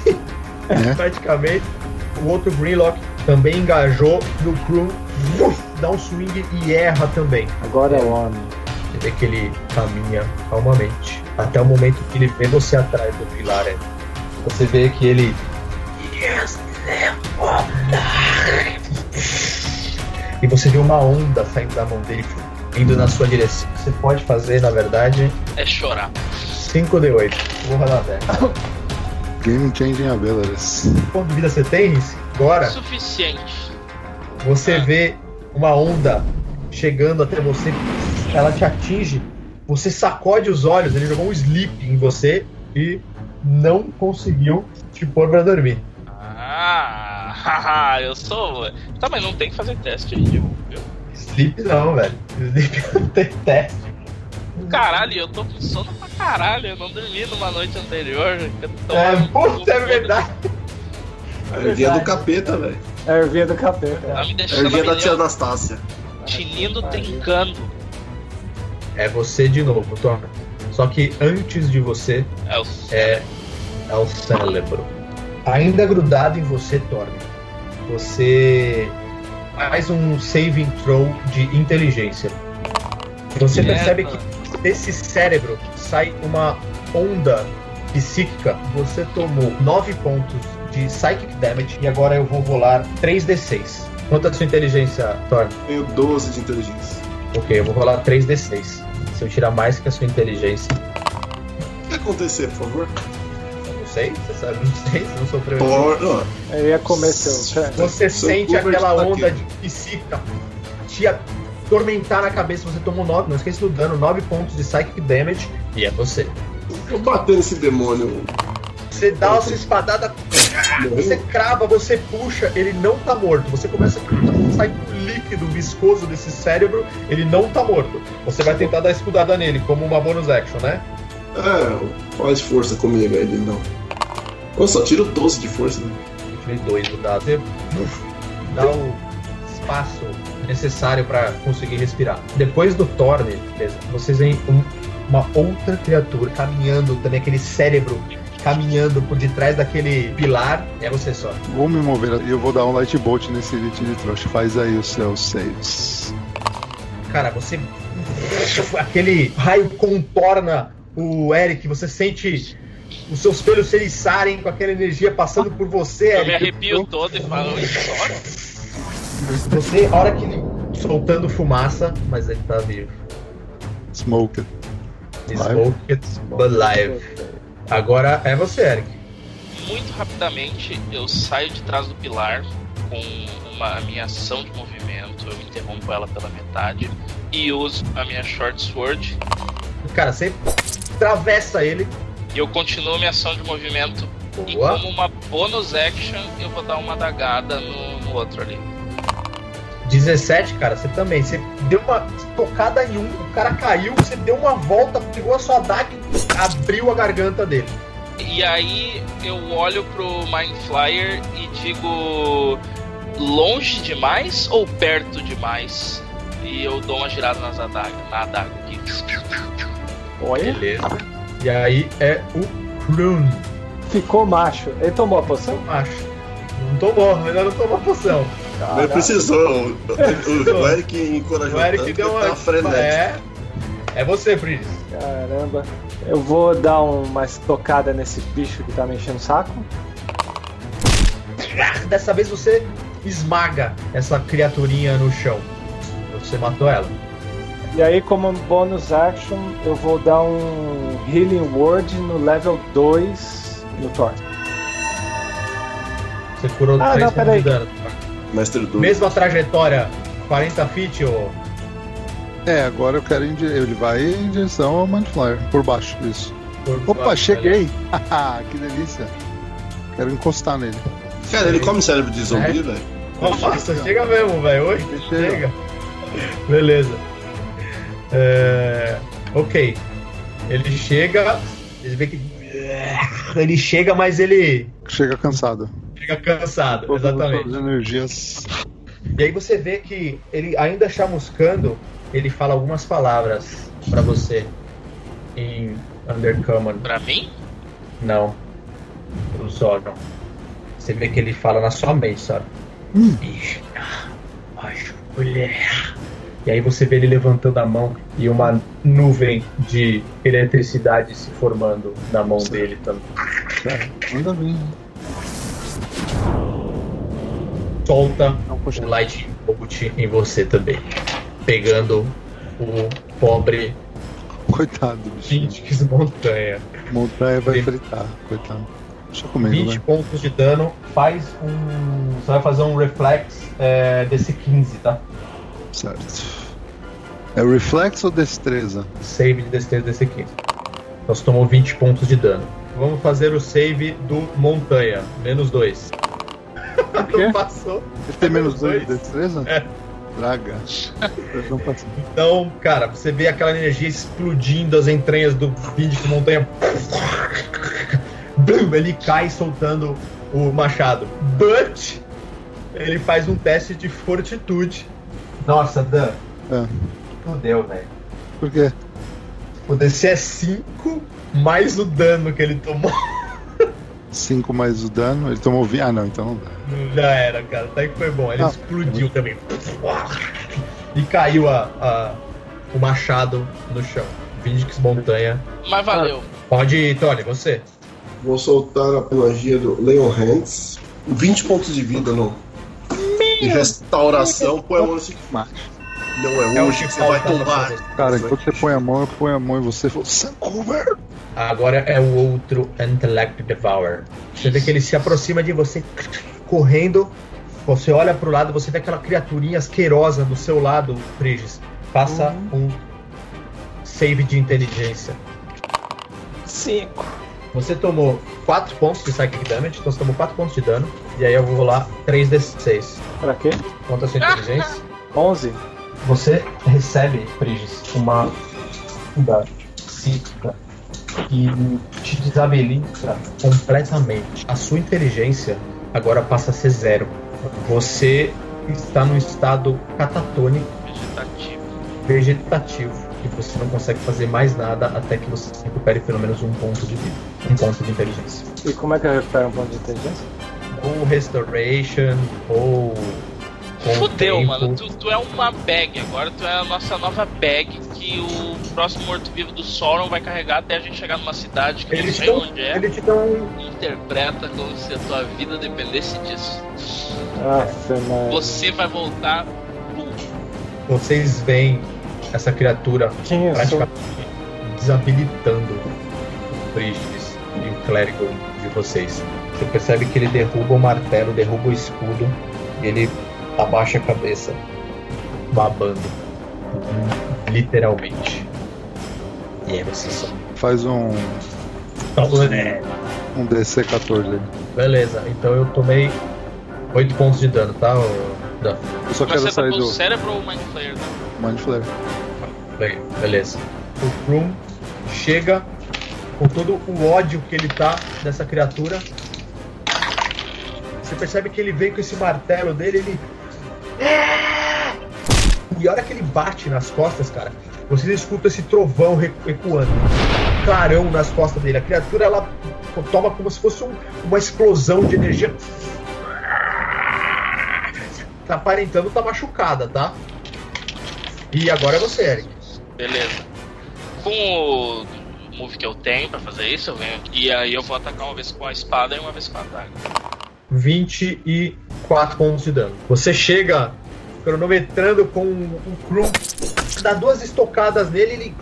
S2: É. [LAUGHS]
S1: praticamente. O outro Greenlock também engajou no crew, dá um swing e erra também.
S5: Agora é o homem.
S1: Você vê que ele caminha calmamente. Até o momento que ele vê você atrás do pilar. é. Você vê que ele. E você vê uma onda saindo da mão dele, indo na sua direção. Você pode fazer, na verdade,
S4: É chorar.
S1: 5D8. Vou rodar velho.
S2: Game Changing Abilities.
S1: Quanto de vida você tem, Riz? Agora,
S4: Suficiente.
S1: Você vê uma onda chegando até você, ela te atinge, você sacode os olhos, ele jogou um sleep em você e não conseguiu te pôr pra dormir.
S4: Ah, [LAUGHS] eu sou. Tá, mas não tem que fazer teste aí, viu?
S1: Sleep não, velho. Sleep [LAUGHS] não tem teste.
S4: Caralho, eu tô com sono pra caralho. Eu não dormi numa noite anterior.
S1: É, puta, é verdade. [LAUGHS]
S3: A ervinha do capeta, velho.
S5: É a ervinha do capeta.
S4: Tá me
S3: A
S4: deixando
S3: ervinha da tia Anastácia.
S4: tinindo tencando.
S1: É você de novo, Tom. Só que antes de você
S4: É o
S1: é, é o cérebro. Ainda grudado em você, Torme. Você faz um saving throw de inteligência. Você
S4: Merda.
S1: percebe que desse cérebro sai uma onda psíquica. Você tomou 9 pontos de psychic damage e agora eu vou rolar 3d6. Quanto é a sua inteligência, Torme?
S3: Tenho 12 de inteligência.
S1: Ok, eu vou rolar 3d6. Se eu tirar mais que a sua inteligência,
S3: O que acontecer, por favor?
S1: eu não sei, você sabe, não sei, você não sofreu.
S3: Por...
S5: Eu ia comer seu.
S1: Você
S3: Seu
S1: sente aquela
S3: tá
S1: onda
S3: aqui.
S1: de psíquica te atormentar na cabeça. Você tomou 9, não esqueça do dano, 9 pontos de psychic damage. E é você.
S3: eu bater nesse demônio.
S1: Você dá a sua espadada, você crava, você puxa, ele não tá morto. Você começa a sair um líquido viscoso desse cérebro, ele não tá morto. Você vai tentar dar escudada nele, como uma bonus action, né?
S3: É, faz força comigo aí, não. Eu só tiro 12 de força, né?
S1: Eu tirei dois do dado. Você dá o espaço necessário pra conseguir respirar. Depois do Thorne, beleza, vocês veem um- uma outra criatura caminhando, também aquele cérebro caminhando por detrás daquele pilar. É você só.
S2: Vou me mover e eu vou dar um light bolt nesse elite de trouxa. Faz aí os seus saves.
S1: Cara, você. Aquele raio contorna o Eric, você sente os seus pelos se eriçarem com aquela energia passando por você,
S4: Eu me
S1: Eric.
S4: arrepio todo e falo.
S1: Você, a hora que ele soltando fumaça, mas ele tá vivo.
S2: Smoke.
S1: Smoked but live. Agora é você, Eric.
S4: Muito rapidamente eu saio de trás do pilar com uma, a minha ação de movimento, eu interrompo ela pela metade e uso a minha short sword
S1: Cara, você atravessa ele.
S4: e eu continuo minha ação de movimento e
S1: Boa.
S4: como uma bonus action eu vou dar uma dagada no, no outro ali.
S1: 17, cara, você também. Você deu uma tocada em um, o cara caiu, você deu uma volta, pegou a sua adaga e abriu a garganta dele.
S4: E aí eu olho pro Mind Flyer e digo longe demais ou perto demais? E eu dou uma girada nas adagas, na adaga aqui.
S5: Olha,
S1: Beleza. E aí é o Krun.
S5: ficou macho. Ele tomou a poção?
S1: Macho. Não tomou, ainda não tomou a poção.
S3: Mas precisou. O, o, o Eric encorajou [LAUGHS]
S1: O Eric
S3: tanto
S1: deu
S3: que
S1: uma.
S3: tá frenético.
S1: É. É você, Pris.
S5: Caramba. Eu vou dar uma estocada nesse bicho que tá me enchendo o saco.
S1: Dessa vez você esmaga essa criaturinha no chão. Você matou ela.
S5: E aí, como bônus action, eu vou dar um Healing Word no level 2 no Thor.
S1: Você curou
S5: Ah,
S1: 3
S5: não,
S1: pontos
S5: peraí.
S1: de dano.
S3: Mestre do.
S1: Mesma trajetória, 40 feet, ô.
S2: É, agora eu quero. ir em di- Ele vai em direção ao Mindflyer. Por baixo, isso. Opa, cheguei! Haha, [LAUGHS] que delícia. Quero encostar nele.
S3: Cara, ele come cérebro de zumbi,
S1: É.
S3: velho.
S1: Nossa, chega mesmo, velho. Oi,
S2: Chega.
S1: chega. Beleza. É, Ok. Ele chega. Ele vê que. [LAUGHS] Ele chega, mas ele
S2: Chega cansado.
S1: Chega cansado.
S2: Todas
S1: Exatamente.
S2: as energias.
S1: E aí você vê que ele ainda chamuscando, ele fala algumas palavras pra você em Undercommon.
S4: Pra mim?
S1: Não. Pro Zordon. Você vê que ele fala na sua mente, sabe?
S2: Hum.
S1: Bicha, mulher. E aí você vê ele levantando a mão e uma nuvem de eletricidade se formando na mão dele também.
S2: Manda vir.
S1: Solta o Light Bolt em você também. Pegando o pobre
S2: Coitado.
S1: Vindix Montanha.
S2: Montanha vai fritar, coitado. Deixa eu comer,
S1: 20
S2: né?
S1: pontos de dano. Faz um. Você vai fazer um reflex é, desse 15, tá?
S2: Certo. É reflexo ou destreza?
S1: Save de destreza desse 15. Então você tomou 20 pontos de dano. Vamos fazer o save do Montanha. Menos 2. Não passou.
S2: Ele tem menos
S1: Menos
S2: 2 de
S1: dois.
S2: destreza?
S1: É.
S2: Draga. Não passou.
S1: Então, cara, você vê aquela energia explodindo as entranhas do Vindic Montanha. Ele cai soltando o machado. But ele faz um teste de fortitude. Nossa, Dan.
S2: É.
S1: Fudeu, velho.
S2: Por quê?
S1: O DC é 5 mais o dano que ele tomou.
S2: 5 mais o dano. Ele tomou 20. Ah, não, então não dá.
S1: Já era, cara. Até que foi bom. Ele
S2: Não.
S1: explodiu também. E caiu a, a- o machado no chão. Vindix Montanha.
S4: Mas valeu.
S1: Pode ir, Tony, você.
S3: Vou soltar a magia do Leon Hands. 20 pontos de vida no. De restauração. Põe a mão assim. Não é
S1: É o
S3: hoje
S1: que
S3: que você vai tomar.
S2: Cara, enquanto você põe a mão, eu ponho a mão e você fala, Sancover!
S1: Agora é o outro Intellect Devour. Você vê que ele se aproxima de você correndo. Você olha pro lado, você vê aquela criaturinha asquerosa do seu lado, Frigis. Faça um save de inteligência.
S7: Cinco.
S1: Você tomou 4 pontos de Psychic Damage, então você tomou 4 pontos de dano. E aí eu vou rolar 3d6.
S5: Pra quê?
S1: Quanto a sua inteligência?
S5: 11?
S1: Você recebe, Frigis, uma onda psíquica que te desabilita completamente. A sua inteligência agora passa a ser zero. Você está num estado catatônico,
S4: Vegetativo.
S1: vegetativo, e você não consegue fazer mais nada até que você recupere pelo menos um ponto de vida, um ponto de inteligência.
S5: E como é que eu recupero um ponto de inteligência?
S1: Ou Restoration, ou.
S4: Fudeu,
S1: tempo.
S4: mano. Tu, tu é uma bag. Agora tu é a nossa nova bag que o próximo morto-vivo do Sauron vai carregar até a gente chegar numa cidade que eu não
S1: Eles
S4: sei
S1: estão.
S4: onde é.
S1: Eles te.
S4: Interpreta como se a tua vida dependesse disso.
S5: Nossa, mano.
S4: Você vai voltar.
S1: Vocês veem essa criatura
S5: Quem só?
S1: praticamente desabilitando o Brígides e o clérigo de vocês. Você percebe que ele derruba o martelo, derruba o escudo e ele abaixa a cabeça, babando. Literalmente. E aí vocês são.
S2: Faz um,
S1: É.
S2: um DC 14 aí.
S1: Beleza, então eu tomei 8 pontos de dano, tá?
S2: Eu só
S4: Mas
S2: quero
S4: você tá
S2: sair
S4: com
S2: do
S4: o cérebro ou o Mind Flayer? Né?
S2: Mind Flare.
S1: Bem, beleza. O Krum chega com todo o ódio que ele tá dessa criatura. Você percebe que ele vem com esse martelo dele, ele. E a hora que ele bate nas costas, cara, você escuta esse trovão re- ecoando. Um clarão nas costas dele. A criatura ela toma como se fosse um- uma explosão de energia. Tá aparentando tá machucada, tá? E agora é você, Eric.
S4: Beleza. Com o move que eu tenho pra fazer isso, eu venho e aí eu vou atacar uma vez com a espada e uma vez com a adaga.
S1: 24 pontos de dano. Você chega cronometrando com o Krum, dá duas estocadas nele, ele.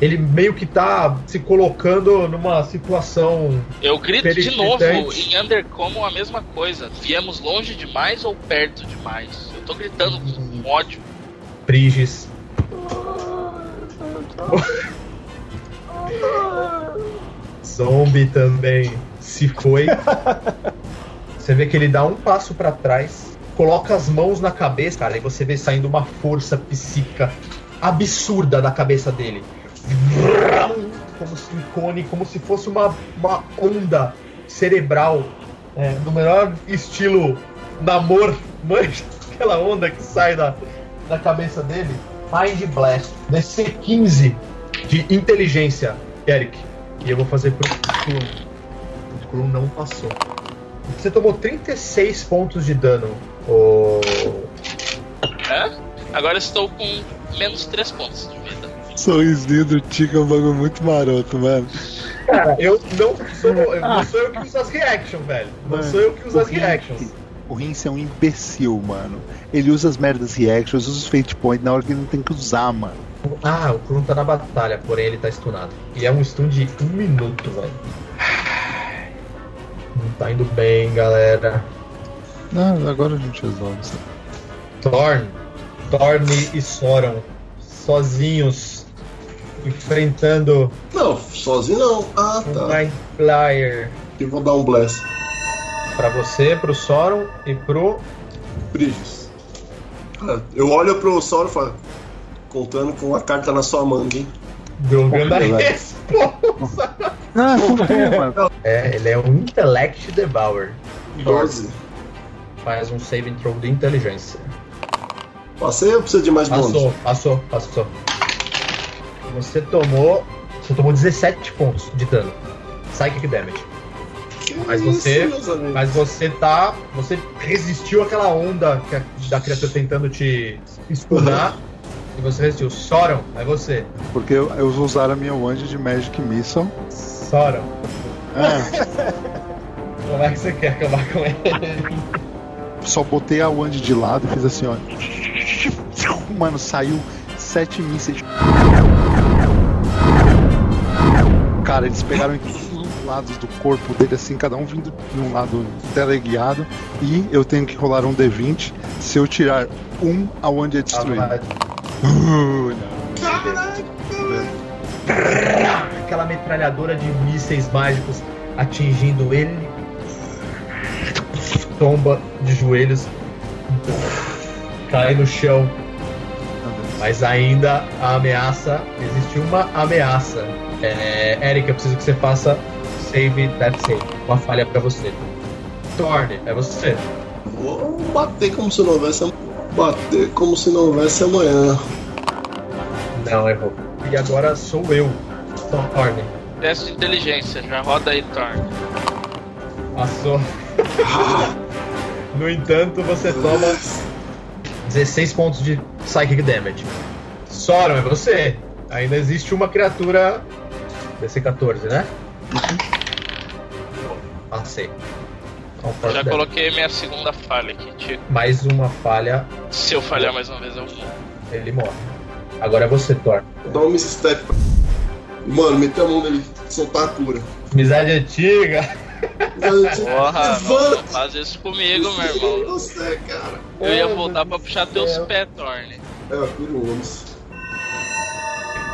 S1: Ele meio que tá se colocando numa situação.
S4: Eu grito de novo em Undercommon a mesma coisa. Viemos longe demais ou perto demais? Eu tô gritando com ódio.
S1: Prigis. [LAUGHS] Zombie também se [LAUGHS] foi. Você vê que ele dá um passo pra trás, coloca as mãos na cabeça, cara, e você vê saindo uma força psíquica absurda da cabeça dele. Como se um cone, como se fosse uma, uma onda cerebral, é, no melhor estilo namor, manja [LAUGHS] aquela onda que sai da, da cabeça dele. Mind Blast, DC 15 de inteligência, Eric. E eu vou fazer pro. O Krum não passou. Você tomou 36 pontos de dano, o
S4: É? Agora estou com menos 3 pontos de vida.
S2: Sorrisinho do Tico é um bagulho muito maroto, mano.
S1: Cara, eu não sou, eu não sou eu que uso as reactions, velho. Não
S2: Mano,
S1: sou eu que uso
S2: o
S1: as reactions.
S2: O Rince é um imbecil, mano. Ele usa as merdas reactions, usa os fate point na hora que ele não tem que usar, mano.
S1: Ah, o Kuno tá na batalha, porém ele tá stunado. E é um stun de um minuto, velho. Não tá indo bem, galera.
S2: Não, agora a gente resolve isso.
S1: Thorn, Thorn e Soron sozinhos enfrentando
S3: Não, sozinho não. Ah,
S1: um
S3: tá.
S1: Mind Flyer.
S3: Eu vou dar um bless.
S1: Pra você, pro Soron e pro.
S3: Bridges. Ah, eu olho pro Sauron e falo. Contando com a carta na sua manga, hein?
S1: Jogando a resposta. [LAUGHS]
S2: Ah, mano?
S1: É, ele é um Intellect Devour.
S3: 12.
S1: Faz um saving throw de inteligência.
S3: Passei ou precisa de mais bônus?
S1: Passou, passou, passou. Você tomou. Você tomou 17 pontos de dano. Psychic damage.
S3: Que
S1: Mas
S3: isso,
S1: você-? Mas você tá. Você resistiu àquela onda que a- da criatura tentando te stunar. [LAUGHS] E você resistiu. Soron, é você.
S2: Porque eu, eu vou usar a minha wand de Magic Missile.
S1: Soron.
S2: É,
S1: Como é que você quer acabar com ele?
S2: só botei a wand de lado e fiz assim, ó. Mano, saiu sete mísseis. Cara, eles pegaram em todos os lados do corpo dele, assim, cada um vindo de um lado teleguiado. E eu tenho que rolar um D20. Se eu tirar um, a wand é destruída. Uh,
S1: Aquela metralhadora de mísseis mágicos atingindo ele. Tomba de joelhos. Cai no chão. Mas ainda a ameaça. Existe uma ameaça. É, Eric, eu preciso que você faça save that save. Uma falha pra você. Thorne, é você.
S3: Vou bater como se não houvesse bater como se não houvesse amanhã.
S1: Não, errou. E agora sou eu. Thorne.
S4: Teste de inteligência, já roda aí, Thorn.
S1: Passou. no entanto, você toma 16 pontos de Psychic Damage. Soron, é você. Ainda existe uma criatura. DC14, né? Passei. Então,
S4: Já
S1: damage.
S4: coloquei minha segunda falha aqui, Tico.
S1: Mais uma falha,
S4: Se eu falhar mais uma vez, eu morro.
S1: ele morre. Agora é você, Thor.
S3: Dá um misstep. Mano, meter a mão nele, soltar a cura.
S1: Amizade antiga.
S4: Porra, não,
S3: Levanta!
S4: não faz isso comigo, meu irmão.
S3: Você, cara.
S4: Eu ia voltar pra puxar teus pés, Thorn.
S3: É, a cura o ônibus.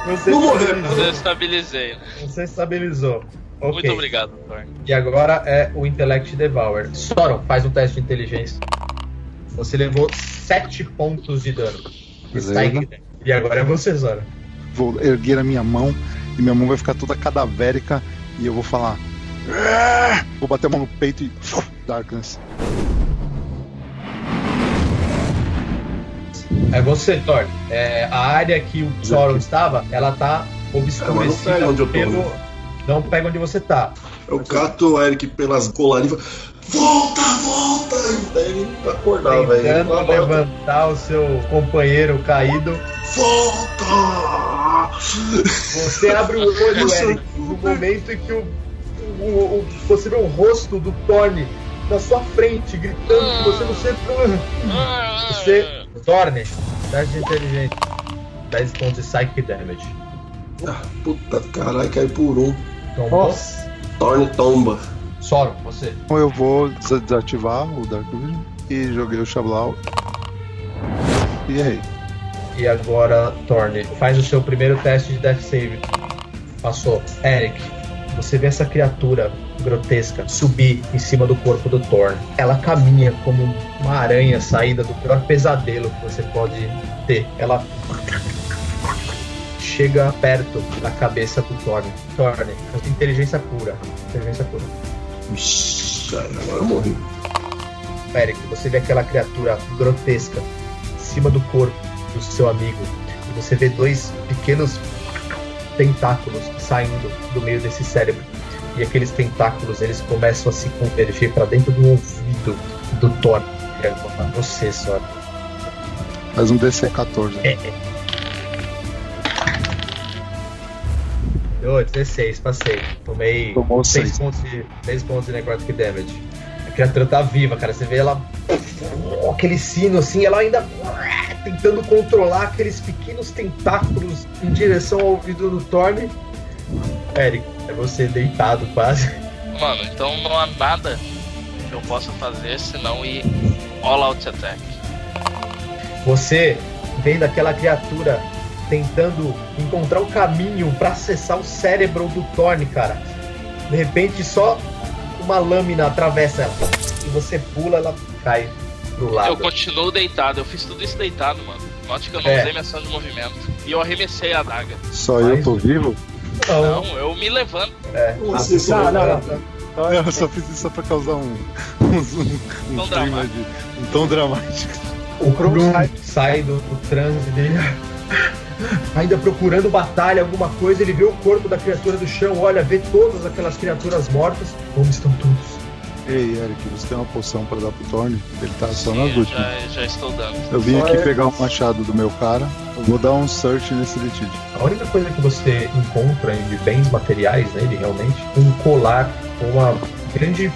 S1: Você,
S3: Vou morrer,
S1: estabilizou.
S4: Eu estabilizei.
S1: Você estabilizou. Ok.
S4: Muito obrigado, Thorn.
S1: E agora é o Intellect Devour. Soron, faz um teste de inteligência. Você levou 7 pontos de dano. Damage. E agora é você, Zora.
S2: Vou erguer a minha mão e minha mão vai ficar toda cadavérica e eu vou falar. "Ah!" Vou bater a mão no peito e. Darkness.
S1: É você, Thor. É, a área que o Soron estava, ela tá obscurecida
S3: É, não pega onde eu tô,
S1: pelo.
S3: né?
S1: Não pega onde você tá.
S3: Eu cato o Eric pelas colarinhas volta, volta! E daí ele. Ele
S1: Tentando
S3: volta.
S1: levantar o seu companheiro caído.
S3: Volta!
S1: Você abre o olho. Eric, no momento em que o, o- o- você vê o rosto do Thorne na sua frente, gritando que você não sei. Você. Thorne, teste de inteligência. 10 pontos de Psychic Damage.
S3: Ah, puta caralho, cai por um.
S1: Tomou.
S3: Torne tomba.
S1: Soron, você.
S2: Eu vou des- desativar o Dark Vision e joguei o Xablau. E errei.
S1: E agora, Thorne, faz o seu primeiro teste de Death Save. Passou. Eric, você vê essa criatura grotesca subir em cima do corpo do Thorne. Ela caminha como uma aranha saída do pior pesadelo que você pode ter. Ela chega perto da cabeça do Thorne. Thorne, inteligência pura. Inteligência pura.
S3: Ixi, agora eu morri.
S1: Eric, você vê aquela criatura grotesca em cima do corpo do seu amigo. E você vê dois pequenos tentáculos saindo do meio desse cérebro. E aqueles tentáculos, eles começam a se convergir para dentro do ouvido do Thor. E Você, só.
S2: Faz um DC 14.
S1: Ô, 16, passei. Tomei
S2: Tomou
S1: 6
S2: seis.
S1: pontos, de, 6 pontos de necrotic damage. A criatura tá viva, cara. Você vê ela. Aquele sino assim, ela ainda [LAUGHS] tentando controlar aqueles pequenos tentáculos em direção ao vidro do Thorne. Eric, é você deitado quase.
S4: Mano, então não há nada que eu possa fazer senão ir all out attack.
S1: Você vendo aquela criatura tentando encontrar o caminho pra acessar o cérebro do Thorne, cara. De repente, só uma lâmina atravessa ela. E você pula, ela cai pro lado.
S4: Eu continuo deitado, eu fiz tudo isso deitado, mano. Note que eu não
S1: É.
S4: usei minha ação de movimento. E eu arremessei a adaga.
S2: Só eu
S1: Mas-
S2: tô vivo?
S4: Não, eu me levanto.
S1: É.
S3: Você
S1: Ah,
S3: só-
S5: Não, não, não. Então,
S2: Eu só fiz isso só pra causar um. [LAUGHS] um, um,
S4: Tom
S2: um
S4: dramático.
S2: de. um tom dramático.
S1: O Krum sai do, do transe dele. Ainda procurando batalha, alguma coisa, ele vê o corpo da criatura do chão, olha, vê todas aquelas criaturas mortas. Onde estão todos?
S2: Ei, Eric, você tem uma poção pra dar pro Tony? Ele tá só
S4: Sim,
S2: nas
S4: eu
S2: últimas.
S4: já, já estou dando.
S2: Eu vim aqui pegar o machado do meu cara. Eu vou dar um search nesse litígio.
S1: A única coisa que você encontra de bens materiais nele, realmente, um colar, uma grande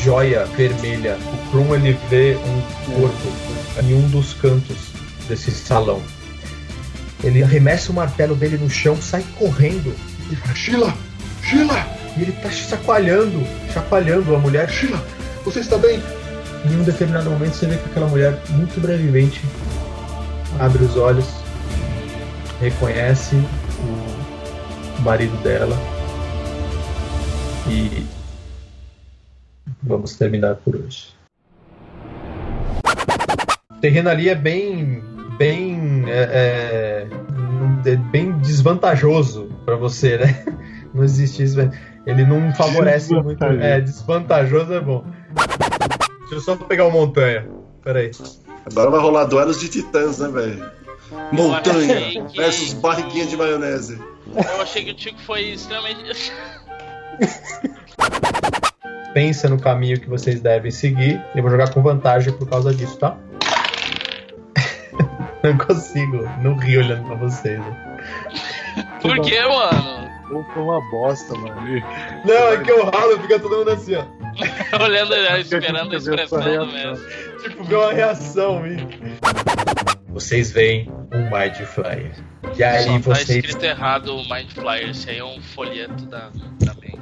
S1: joia vermelha. O Krum, ele vê um corpo em um dos cantos desse salão. Ele arremessa o martelo dele no chão, sai correndo
S8: Ele fala, Sheila! Sheila!
S1: e ele tá chacoalhando, chacoalhando a mulher.
S8: Sheila! Você está bem?
S1: Em um determinado momento você vê que aquela mulher, muito brevemente, abre os olhos, reconhece o marido dela e vamos terminar por hoje. O terreno ali é bem, bem, é, é, é bem desvantajoso para você, né? Não existe isso. né? Ele não favorece muito. É, desvantajoso é bom. Deixa eu só pegar o montanha. Peraí.
S3: Agora vai rolar duelos de titãs, né, velho? Montanha
S4: que-
S3: versus barriguinha de maionese.
S4: Eu achei que o Tico foi extremamente.
S1: Pensa no caminho que vocês devem seguir. Eu vou jogar com vantagem por causa disso, tá? [LAUGHS] não consigo. Não ri olhando pra vocês. né?
S4: Por que, mano?
S2: Foi uma bosta, mano.
S1: Não, é que eu ralo, fica todo mundo assim, ó. [LAUGHS]
S4: Olhando, esperando a expressão mesmo.
S1: Tipo, vê uma reação, hein? Vocês veem um Mind Flyer. E aí
S4: Só tá
S1: vocês.
S4: escrito errado o Mind Flyer, esse aí é um folheto da, da mente.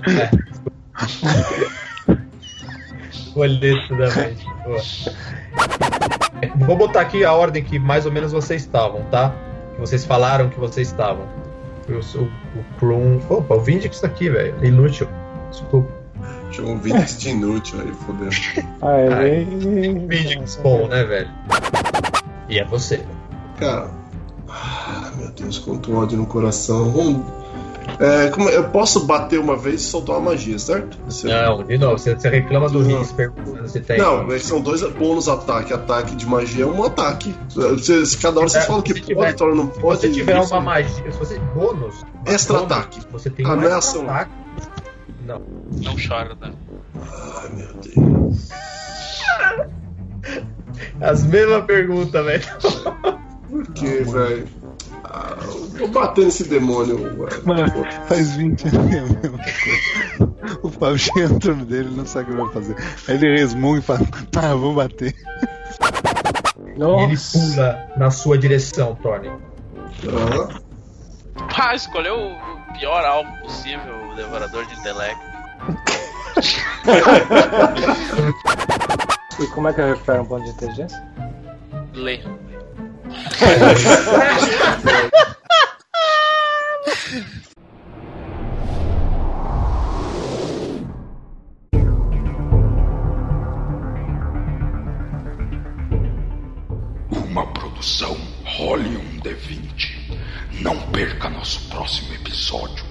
S4: [LAUGHS]
S1: Folheto da mente. Boa. Vou botar aqui a ordem que mais ou menos vocês estavam, tá? Que vocês falaram que vocês estavam. Eu sou o Krum. Opa, o Vindix tá aqui, velho. É Inútil. Desculpa.
S3: Chamou um Vinix de inútil aí, fodeu.
S5: Ah, ele.
S1: Vindix bom, né, velho? E é você.
S3: Cara. Ah, meu Deus, quanto ódio no coração. É, como- eu posso bater uma vez e soltar uma magia, certo? Você-
S1: Não, de novo, você, você reclama do
S3: Não.
S1: Rins perguntando se tem.
S3: Não, é que são dois bônus ataque. Ataque de magia é um ataque. Você, se cada hora você
S1: É,
S3: fala que
S1: se
S3: pode,
S1: tiver-
S3: outra hora não
S1: Se
S3: pode.
S1: você tiver uma magia. Se você. Bônus.
S3: Extra
S1: bônus,
S3: ataque.
S1: Você tem
S3: Ah,
S1: um
S3: é
S1: ataque. Não.
S4: Não chora, né?
S3: Ai, meu Deus.
S1: As mesmas perguntas, velho.
S3: Por que, velho? Ah, eu vou bater nesse demônio.
S2: Mano, faz 20 anos é a mesma coisa. O Fábio chega no turno dele não sabe o que vai fazer. Aí ele resmunga e fala: Ah, vou bater.
S1: E ele pula na sua direção, Tony.
S3: Ah,
S4: Pá, escolheu o pior alvo possível, o devorador de intelecto. [LAUGHS]
S5: E como é que eu recupero um ponto de inteligência?
S4: Lê.
S8: Uma produção Role um D20. Não perca nosso próximo episódio.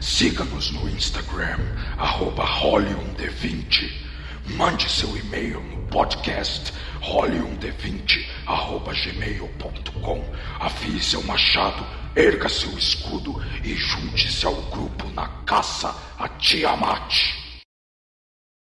S8: Siga-nos no Instagram, arroba Role um D20. Mande seu e-mail no podcast role1d20 arroba gmail.com. Afie seu machado, erga seu escudo e junte-se ao grupo na caça a Tiamat.